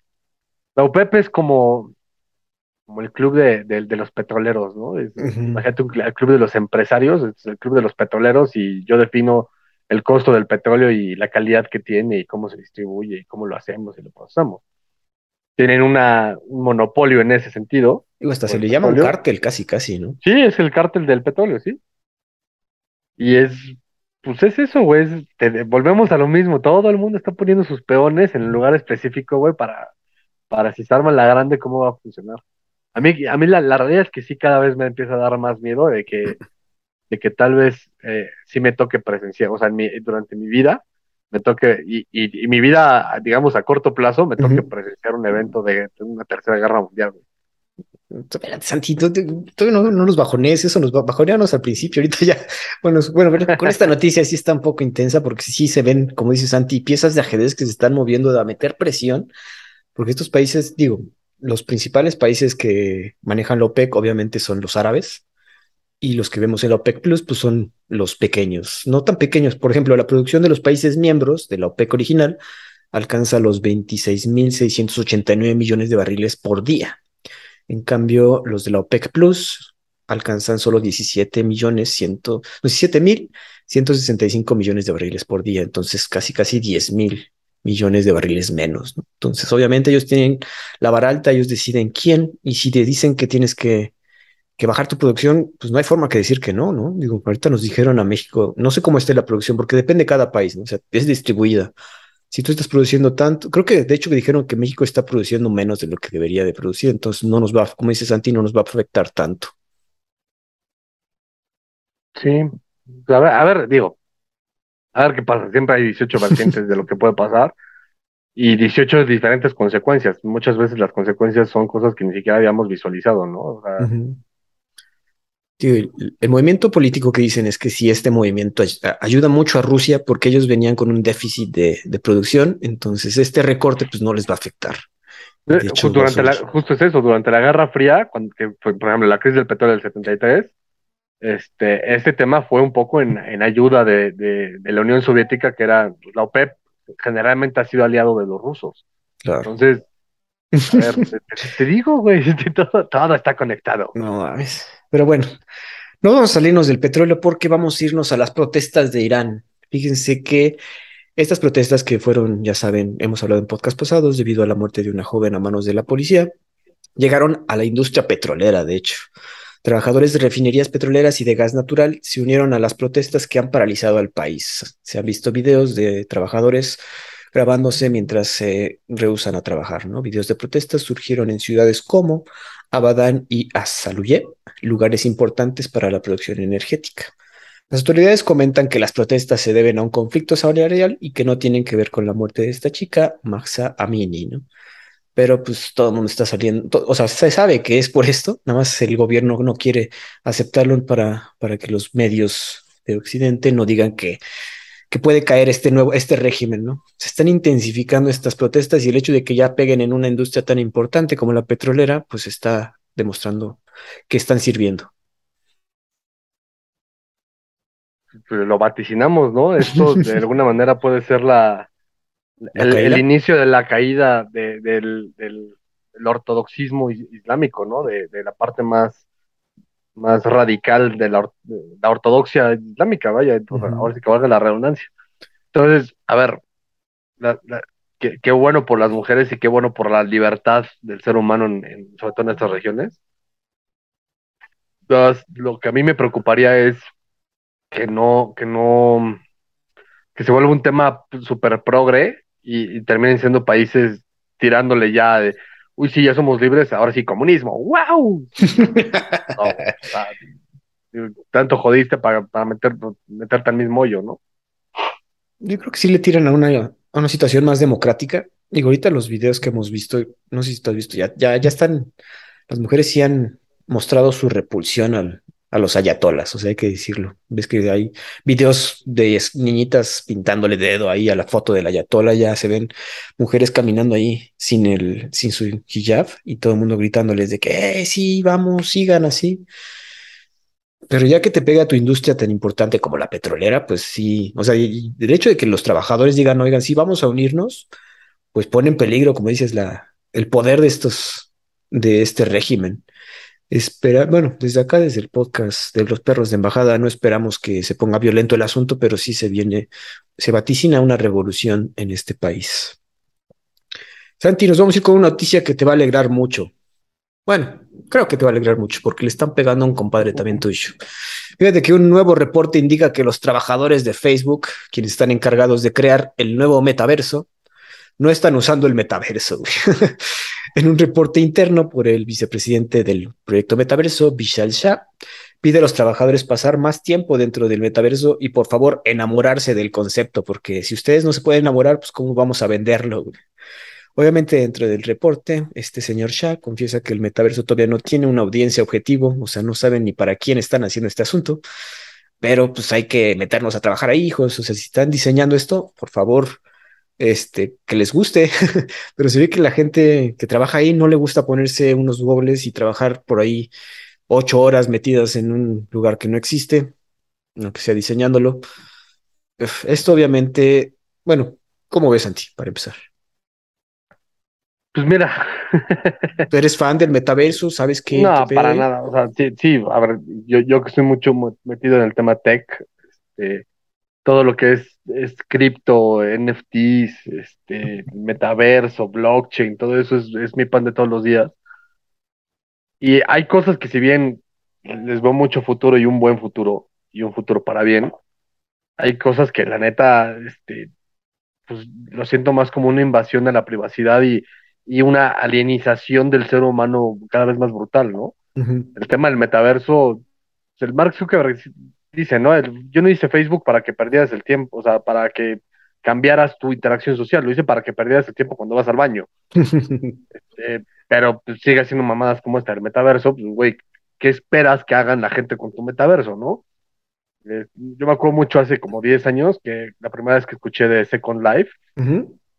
S2: la OPEP es como, como el club de, de, los petroleros, ¿no? Imagínate el club de los empresarios, es el club de los petroleros y yo defino el costo del petróleo y la calidad que tiene y cómo se distribuye y cómo lo hacemos y lo procesamos. Tienen una, un monopolio en ese sentido.
S1: Digo, hasta se le llama un cártel casi, casi, ¿no?
S2: Sí, es el cártel del petróleo, sí. Y es, pues es eso, güey. volvemos a lo mismo. Todo el mundo está poniendo sus peones en el lugar específico, güey, para, para si se arma la grande, cómo va a funcionar. A mí, a mí la, la realidad es que sí, cada vez me empieza a dar más miedo de que de que tal vez eh, sí me toque presenciar, o sea, durante mi vida, me toque, y, y, mi vida, digamos, a corto plazo, me toque presenciar un evento de, una tercera guerra mundial.
S1: Espérate, Santito, todavía no, no los bajones, eso nos bajoneamos al principio, ahorita ya, bueno, bueno, con esta noticia sí está un poco intensa porque sí se ven, como dice Santi, piezas de ajedrez que se están moviendo a meter presión, porque estos países, digo, los principales países que manejan la OPEC obviamente son los árabes, y los que vemos en la OPEC Plus pues son los pequeños, no tan pequeños. Por ejemplo, la producción de los países miembros de la OPEC original alcanza los 26.689 millones de barriles por día. En cambio, los de la OPEC Plus alcanzan solo 17 millones, 17 mil 165 millones de barriles por día. Entonces, casi, casi 10 mil millones de barriles menos. Entonces, obviamente ellos tienen la vara alta, ellos deciden quién y si te dicen que tienes que que bajar tu producción, pues no hay forma que decir que no, ¿no? Digo, ahorita nos dijeron a México, no sé cómo esté la producción, porque depende de cada país, ¿no? O sea, es distribuida. Si tú estás produciendo tanto, creo que de hecho que dijeron que México está produciendo menos de lo que debería de producir, entonces no nos va, como dice Santi, no nos va a afectar tanto.
S2: Sí, a ver, a ver, digo, a ver qué pasa. Siempre hay 18 vertientes de lo que puede pasar y 18 diferentes consecuencias. Muchas veces las consecuencias son cosas que ni siquiera habíamos visualizado, ¿no? O sea,
S1: el, movimiento político que dicen es que si este movimiento ayuda mucho a Rusia porque ellos venían con un déficit de, producción, entonces este recorte pues no les va a afectar.
S2: Eh, durante la, justo es eso, durante la Guerra Fría, cuando, fue, por ejemplo, la crisis del petróleo del 73, este, este tema fue un poco en, ayuda de, la Unión Soviética, que era pues, la OPEP, generalmente ha sido aliado de los rusos. Entonces, a ver, te, digo, güey, todo, todo está conectado.
S1: No mames. Pero bueno, no vamos a salirnos del petróleo porque vamos a irnos a las protestas de Irán. Fíjense que estas protestas que fueron, ya saben, hemos hablado en podcast pasados, debido a la muerte de una joven a manos de la policía, llegaron a la industria petrolera, de hecho. Trabajadores de refinerías petroleras y de gas natural se unieron a las protestas que han paralizado al país. Se han visto videos de trabajadores grabándose mientras se rehusan a trabajar, ¿no? Videos de protestas surgieron en ciudades como Abadán y Asaluyé, lugares importantes para la producción energética. Las autoridades comentan que las protestas se deben a un conflicto salarial y que no tienen que ver con la muerte de esta chica, Maxa Amini, ¿no? Pero pues todo el mundo está saliendo, o sea, se sabe que es por esto, nada más el gobierno no quiere aceptarlo para, para que los medios de Occidente no digan que, que puede caer este nuevo, este régimen, ¿no? Se están intensificando estas protestas y el hecho de que ya peguen en una industria tan importante como la petrolera, pues está demostrando que están sirviendo.
S2: Pues lo vaticinamos, ¿no? Esto de alguna manera puede ser la, el, inicio de la caída del, ortodoxismo islámico, ¿no? De, la parte más, más radical de la, ortodoxia islámica, vaya, ahora sí que valga la redundancia. Entonces, a ver, qué, bueno por las mujeres y qué bueno por la libertad del ser humano, en, sobre todo en estas regiones lo que a mí me preocuparía es que no, que no, que se vuelva un tema súper progre y, terminen siendo países tirándole ya de, uy, sí, ya somos libres, ahora sí, comunismo, ¡wow! tanto jodiste para, para meter, meterte al mismo hoyo, ¿no?
S1: Yo creo que sí le tiran a una, a una situación más democrática. Digo, ahorita los videos que hemos visto, no sé si tú has visto, ya, ya, ya están, las mujeres sí han mostrado su repulsión al, a los ayatolas, o sea, hay que decirlo. Ves que hay videos de niñitas pintándole dedo ahí a la foto del ayatola, ya se ven mujeres caminando ahí sin el, sin su hijab y todo el mundo gritándoles de que eh, sí, vamos, sigan así. Pero ya que te pega tu industria tan importante como la petrolera, pues sí, o sea, el hecho de que los trabajadores digan, oigan, sí, vamos a unirnos, pues pone en peligro, como dices, la, el poder de estos, de este régimen. Espera, bueno, desde acá, desde el podcast de los perros de embajada, no esperamos que se ponga violento el asunto, pero sí se viene, se vaticina una revolución en este país. Santi, nos vamos a ir con una noticia que te va a alegrar mucho. Bueno, creo que te va a alegrar mucho porque le están pegando a un compadre también tuyo. Fíjate que un nuevo reporte indica que los trabajadores de Facebook, quienes están encargados de crear el nuevo metaverso, no están usando el metaverso. en un reporte interno por el vicepresidente del proyecto Metaverso, Vishal Shah, pide a los trabajadores pasar más tiempo dentro del metaverso y por favor enamorarse del concepto, porque si ustedes no se pueden enamorar, pues cómo vamos a venderlo. Obviamente dentro del reporte, este señor Shah confiesa que el metaverso todavía no tiene una audiencia objetivo, o sea, no saben ni para quién están haciendo este asunto, pero pues hay que meternos a trabajar ahí, hijos, o sea, si están diseñando esto, por favor, este, que les guste, pero se ve que la gente que trabaja ahí no le gusta ponerse unos dobles y trabajar por ahí ocho horas metidas en un lugar que no existe, aunque sea diseñándolo. Esto obviamente, bueno, ¿cómo ves, Santi, para empezar?
S2: Pues mira.
S1: ¿Tú eres fan del metaverso? ¿Sabes qué?
S2: No, para nada. O sea, sí, sí, a ver, yo, yo que estoy mucho metido en el tema tech, este, todo lo que es, es cripto, NFTs, este, metaverso, blockchain, todo eso es, mi pan de todos los días. Y hay cosas que si bien les veo mucho futuro y un buen futuro, y un futuro para bien, hay cosas que la neta, este, pues lo siento más como una invasión de la privacidad y, y una alienización del ser humano cada vez más brutal, ¿no? El tema del metaverso, el Mark Zuckerberg dice, ¿no? Yo no hice Facebook para que perdieras el tiempo, o sea, para que cambiaras tu interacción social, lo hice para que perdieras el tiempo cuando vas al baño. Este, pero pues, sigue haciendo mamadas como esta, el metaverso, pues, güey, ¿qué esperas que hagan la gente con tu metaverso, no? Eh, yo me acuerdo mucho hace como 10 años que la primera vez que escuché de Second Life.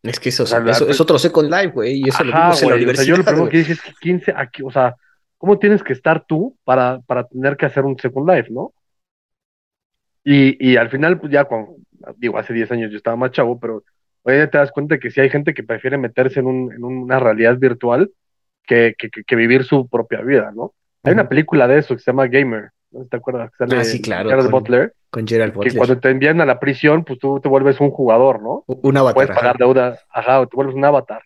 S1: Es que eso, es otro Second Life, güey, y eso lo vimos en la universidad.
S2: yo lo primero que dije es que 15 aquí, o sea, ¿cómo tienes que estar tú para, para tener que hacer un Second Life, no? Y, y al final, pues ya cuando, digo, hace 10 años yo estaba más chavo, pero hoy te das cuenta que sí hay gente que prefiere meterse en, un, en una realidad virtual que, que, que, vivir su propia vida, ¿no? Hay una película de eso que se llama Gamer, ¿no te acuerdas?
S1: ah, sí, claro.
S2: Gerald Butler.
S1: Con Gerald Butler.
S2: Que cuando te envían a la prisión, pues tú te vuelves un jugador, ¿no?
S1: Un avatar.
S2: Puedes pagar deudas, ajá, te vuelves un avatar.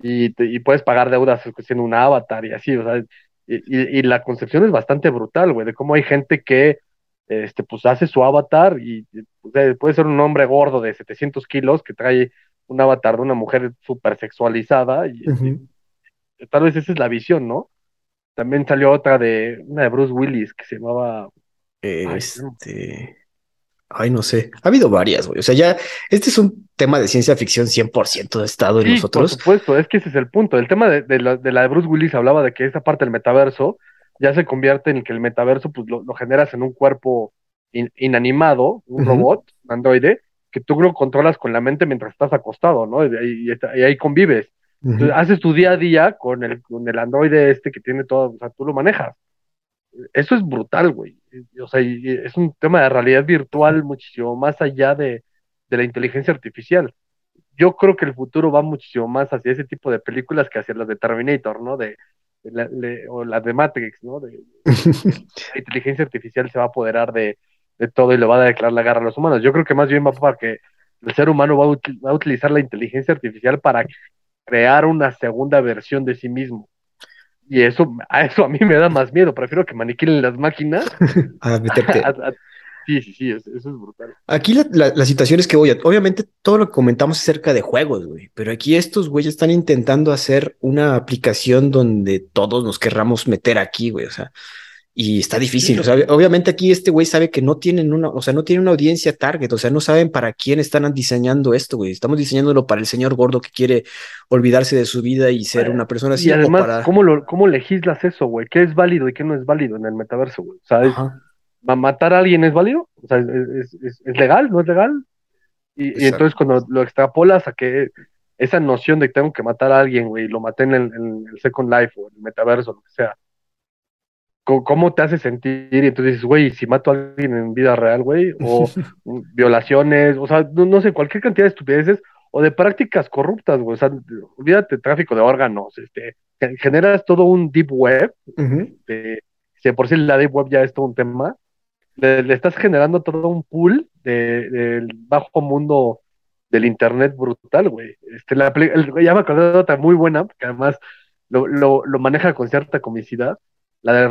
S2: Y, y puedes pagar deudas siendo un avatar y así, o sea, y, y, y la concepción es bastante brutal, güey, de cómo hay gente que este, pues hace su avatar y pues, puede ser un hombre gordo de 700 kilos que trae un avatar de una mujer súper sexualizada y, tal vez esa es la visión, ¿no? También salió otra de una de Bruce Willis que se llamaba...
S1: Este... Ay, no sé. Ha habido varias, güey. O sea, ya, este es un tema de ciencia ficción 100% de estado en nosotros.
S2: Por supuesto, es que ese es el punto. El tema de, la, de la de Bruce Willis hablaba de que esa parte del metaverso ya se convierte en que el metaverso pues lo, generas en un cuerpo inanimado, un robot, un androide, que tú lo controlas con la mente mientras estás acostado, ¿no? Y, ahí convives. Entonces, haces tu día a día con el, con el androide este que tiene todo, o sea, tú lo manejas. Eso es brutal, güey. O sea, es un tema de realidad virtual muchísimo más allá de, de la inteligencia artificial. Yo creo que el futuro va muchísimo más hacia ese tipo de películas que hacia las de Terminator, ¿no? De, o la de Matrix, ¿no? De, la inteligencia artificial se va a apoderar de, todo y le va a declarar la guerra a los humanos. Yo creo que más bien va para que el ser humano va a, utilizar la inteligencia artificial para crear una segunda versión de sí mismo. Y eso a eso a mí me da más miedo. Prefiero que maniquilen las máquinas.
S1: a meterte.
S2: Sí, sí, sí, eso, es brutal.
S1: Aquí la, situación es que, oye, obviamente todo lo que comentamos acerca de juegos, güey, pero aquí estos güeyes están intentando hacer una aplicación donde todos nos querramos meter aquí, güey, o sea, y está difícil. O sea, obviamente aquí este güey sabe que no tienen una, o sea, no tiene una audiencia target, o sea, no saben para quién están diseñando esto, güey. Estamos diseñándolo para el señor gordo que quiere olvidarse de su vida y ser una persona así.
S2: Y además, ¿cómo, lo, ¿cómo legislas eso, güey? ¿Qué es válido y qué no es válido en el metaverso, güey? ¿Sabes? ¿Matar a alguien es válido? O sea, ¿es, es, legal? ¿No es legal? Y, entonces cuando lo extrapolas a que esa noción de que tengo que matar a alguien, güey, lo maté en el, Second Life o en el metaverso, lo que sea, ¿cómo te hace sentir? Y entonces dices, güey, si mato a alguien en vida real, güey, o violaciones, o sea, no, sé, cualquier cantidad de estupideces o de prácticas corruptas, güey, o sea, olvídate tráfico de órganos, este, generas todo un deep web, de, si por sí la deep web ya es todo un tema, le, estás generando todo un pool del bajo mundo del internet brutal, güey. Este, la, ya me acordé de otra muy buena, que además lo, lo, lo, maneja con cierta comicidad. La de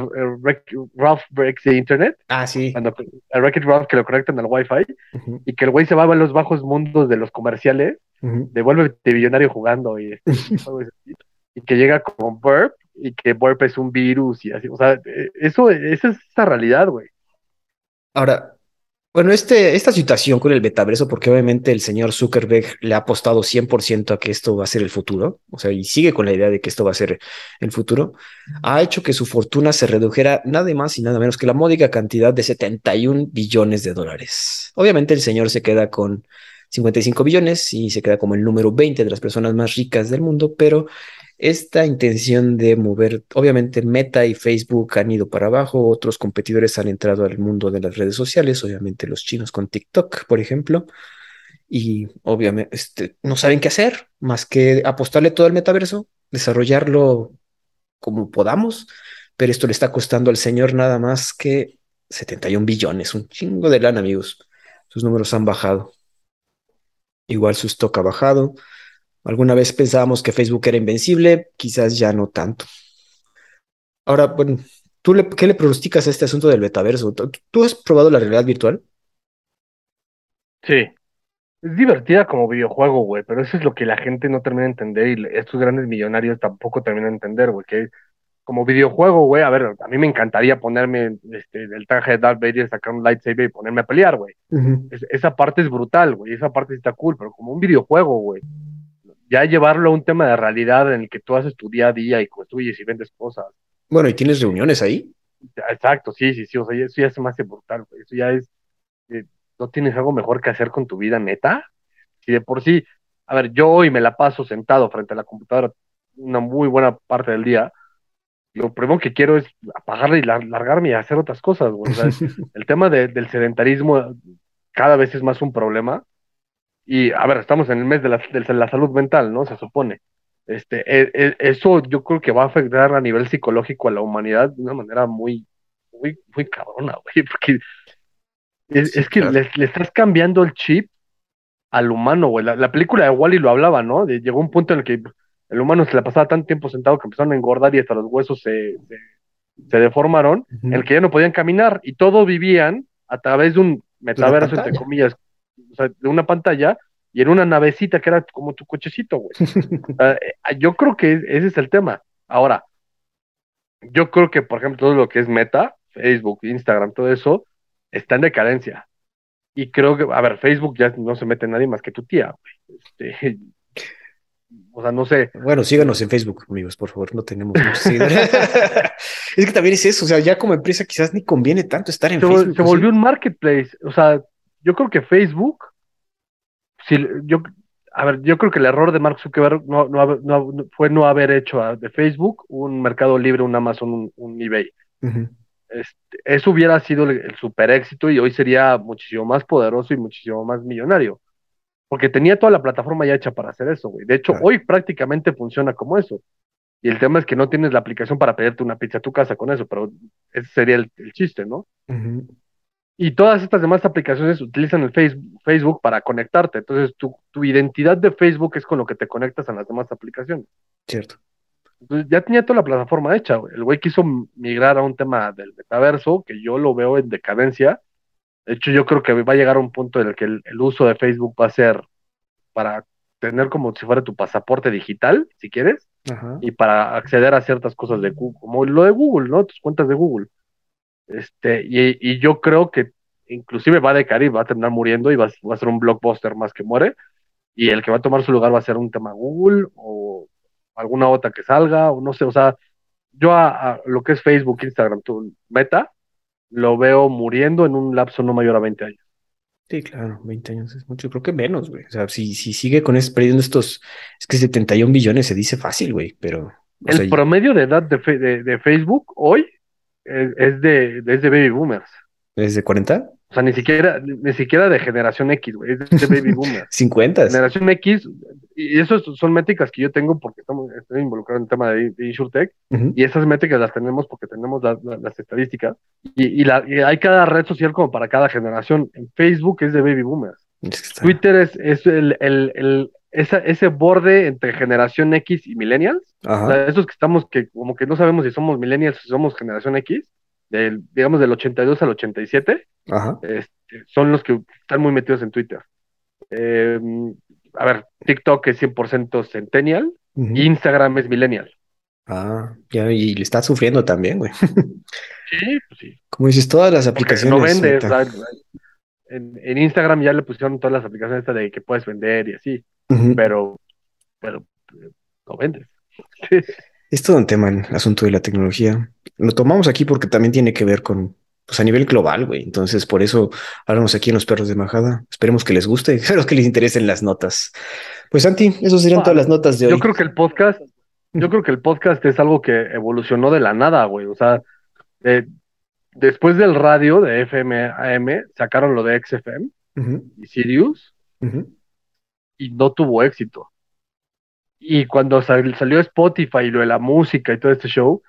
S2: Ralph Breaks the Internet.
S1: Ah, sí.
S2: Cuando el Wreck-It Ralph que lo conectan al Wi-Fi y que el güey se va a los bajos mundos de los comerciales, devuelve de billonario jugando y, y que llega con Burp y que Burp es un virus y así. O sea, e, eso, esa es esa realidad, güey.
S1: Ahora, bueno, este, esta situación con el metaverso, porque obviamente el señor Zuckerberg le ha apostado 100% a que esto va a ser el futuro, o sea, y sigue con la idea de que esto va a ser el futuro, ha hecho que su fortuna se redujera nada más y nada menos que la módica cantidad de 71 billones de dólares. Obviamente el señor se queda con 55 billones y se queda como el número 20 de las personas más ricas del mundo, pero esta intención de mover, obviamente Meta y Facebook han ido para abajo, otros competidores han entrado al mundo de las redes sociales, obviamente los chinos con TikTok, por ejemplo, y obviamente este, no saben qué hacer más que apostarle todo al metaverso, desarrollarlo como podamos, pero esto le está costando al señor nada más que 71 billones, un chingo de lana, amigos. Sus números han bajado. Igual su stock ha bajado. Alguna vez pensábamos que Facebook era invencible, quizás ya no tanto. Ahora, bueno, ¿tú qué le pronosticas a este asunto del metaverso? ¿Tú, has probado la realidad virtual?
S2: Sí. Es divertida como videojuego, güey, pero eso es lo que la gente no termina de entender y estos grandes millonarios tampoco terminan de entender, güey, que como videojuego, güey, a ver, a mí me encantaría ponerme este, el traje de Darth Vader, sacar un lightsaber y ponerme a pelear, güey. esa parte es brutal, güey, esa parte está cool, pero como un videojuego, güey, ya llevarlo a un tema de realidad en el que tú haces tu día a día y construyes y vendes cosas.
S1: Bueno, ¿y tienes reuniones ahí?
S2: Exacto, sí, sí, sí, o sea, eso ya es más brutal, eso ya es, eh, ¿no tienes algo mejor que hacer con tu vida neta? Si de por sí, a ver, yo hoy me la paso sentado frente a la computadora una muy buena parte del día, lo primero que quiero es apagarla y largarme y hacer otras cosas, o sea, el tema del sedentarismo cada vez es más un problema, y a ver, estamos en el mes de la, de la salud mental, ¿no? Se supone. Este, e, e, eso yo creo que va a afectar a nivel psicológico a la humanidad de una manera muy, muy, muy cabrona, güey, porque es, que le, estás cambiando el chip al humano, güey. La, película de Wally lo hablaba, ¿no? llegó un punto en el que el humano se le pasaba tanto tiempo sentado que empezaron a engordar y hasta los huesos se, se, deformaron, en el que ya no podían caminar y todos vivían a través de un metaverso, entre comillas, sea, de una pantalla y en una navecita que era como tu cochecito, güey. Eh, yo creo que ese es el tema. Ahora, yo creo que, por ejemplo, todo lo que es Meta, Facebook, Instagram, todo eso, está en decadencia. Y creo que, a ver, Facebook ya no se mete nadie más que tu tía, güey. Este, o sea, no sé.
S1: Bueno, síganos en Facebook, amigos, por favor, no tenemos muchos seguidores. es que también es eso, o sea, ya como empresa quizás ni conviene tanto estar en Facebook.
S2: Se volvió un marketplace, o sea, yo creo que Facebook, si, yo, a ver, yo creo que el error de Mark Zuckerberg no, fue no haber hecho de Facebook un mercado libre, un Amazon, un, eBay. este, eso hubiera sido el, super éxito y hoy sería muchísimo más poderoso y muchísimo más millonario. Porque tenía toda la plataforma ya hecha para hacer eso, güey. De hecho, hoy prácticamente funciona como eso. Y el tema es que no tienes la aplicación para pedirte una pizza a tu casa con eso, pero ese sería el, chiste, ¿no? Y todas estas demás aplicaciones utilizan el Facebook, para conectarte. Entonces, tu, tu, identidad de Facebook es con lo que te conectas a las demás aplicaciones.
S1: Cierto.
S2: Entonces, ya tenía toda la plataforma hecha. El güey quiso migrar a un tema del metaverso, que yo lo veo en decadencia, De hecho, yo creo que va a llegar a un punto en el que el, uso de Facebook va a ser para tener como si fuera tu pasaporte digital, si quieres, y para acceder a ciertas cosas de Google, como lo de Google, ¿no? Tus cuentas de Google. Este, y, yo creo que inclusive va a decaer va a terminar muriendo y va, va, a ser un blockbuster más que muere. Y el que va a tomar su lugar va a ser un tema Google o alguna otra que salga, o no sé, o sea, yo a, lo que es Facebook, Instagram, tu Meta, lo veo muriendo en un lapso no mayor a 20 años.
S1: Sí, claro, 20 años es mucho, creo que menos, güey. O sea, si, si sigue con es, perdiendo estos, es que 71 billones se dice fácil, güey, pero...
S2: El promedio de edad de, de, Facebook hoy es, de, es de baby boomers.
S1: ¿Es de 40?
S2: O sea, ni siquiera, ni siquiera de generación X, güey, es de baby boomers.
S1: 50.
S2: Generación X, y esas son métricas que yo tengo porque estamos, estoy involucrado en el tema de, de InsurTech, y esas métricas las tenemos porque tenemos las estadísticas, y, la, hay cada red social como para cada generación. En Facebook es de baby boomers. Twitter es, es el, el, el esa, ese borde entre generación X y millennials, o sea, esos que estamos que como que no sabemos si somos millennials o si somos generación X, del, digamos del 82 al 87, Este, son los que están muy metidos en Twitter. Eh, a ver, TikTok es 100% centennial, Instagram es millennial.
S1: Ah, ya, y le está sufriendo también, güey.
S2: Sí, pues sí.
S1: Como dices, todas las aplicaciones.
S2: no vende, en, en, Instagram ya le pusieron todas las aplicaciones de que puedes vender y así, pero, pero no vendes.
S1: Es todo un tema el asunto de la tecnología. Lo tomamos aquí porque también tiene que ver con, pues a nivel global, güey. Entonces, por eso hablamos aquí en Los Perros de Majada. Esperemos que les guste, espero que les interesen las notas. Pues, Santi, eso serían todas las notas de hoy.
S2: Yo creo que el podcast, yo creo que el podcast es algo que evolucionó de la nada, güey. O sea, después del radio de FM AM, sacaron lo de XFM y Sirius y no tuvo éxito. Y cuando salió Spotify y lo de la música y todo este show,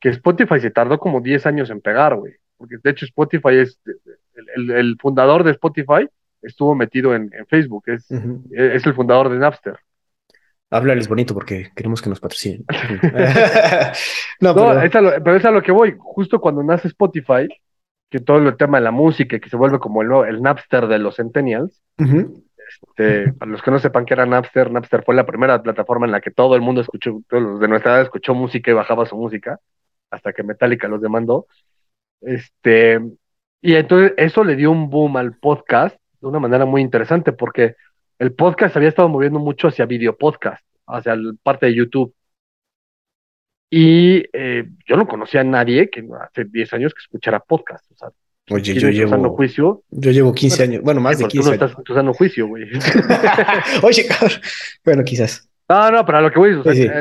S2: que Spotify se tardó como 10 años en pegar, güey. Porque de hecho Spotify es, el, fundador de Spotify estuvo metido en, Facebook, es, es el fundador de Napster.
S1: Háblales bonito porque queremos que nos patrocinen.
S2: no, pero... Es lo, pero... es a lo que voy. Justo cuando nace Spotify, que todo el tema de la música, que se vuelve como el, el Napster de los Centennials, este, para los que no sepan que era Napster, Napster fue la primera plataforma en la que todo el mundo escuchó, todos los de nuestra edad escuchó música y bajaba su música, hasta que Metallica los demandó. Este, y entonces eso le dio un boom al podcast de una manera muy interesante, porque el podcast había estado moviendo mucho hacia video podcast, hacia la parte de YouTube. Y eh, yo no conocía a nadie que hace 10 años que escuchara podcast. O sea,
S1: Oye, yo llevo.
S2: Juicio?
S1: Yo llevo 15 años. Bueno, más de 15
S2: tú no estás en juicio, güey.
S1: Oye, cabrón. Bueno, quizás.
S2: No, no, pero lo que voy a decir,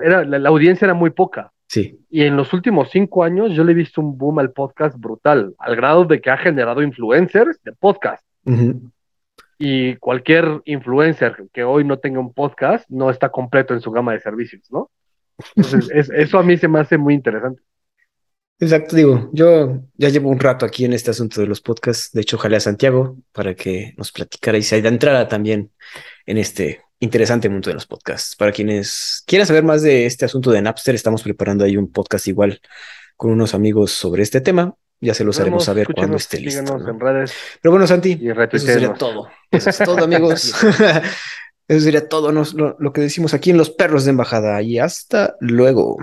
S2: era, la, audiencia era muy poca.
S1: Sí.
S2: Y en los últimos cinco años yo le he visto un boom al podcast brutal, al grado de que ha generado influencers de podcast. Y cualquier influencer que hoy no tenga un podcast no está completo en su gama de servicios, ¿no? Entonces, eso a mí se me hace muy interesante.
S1: Exacto, digo, yo ya llevo un rato aquí en este asunto de los podcasts. De hecho, ojalá a Santiago para que nos platicara y se adentrara también en este interesante mundo de los podcasts. Para quienes quieran saber más de este asunto de Napster, estamos preparando ahí un podcast igual con unos amigos sobre este tema. Ya se los haremos saber cuando esté listo.
S2: En redes
S1: Pero bueno, Santi, eso sería todo. Eso es todo, amigos. eso sería todo lo que decimos aquí en Los Perros de Embajada. Y hasta luego.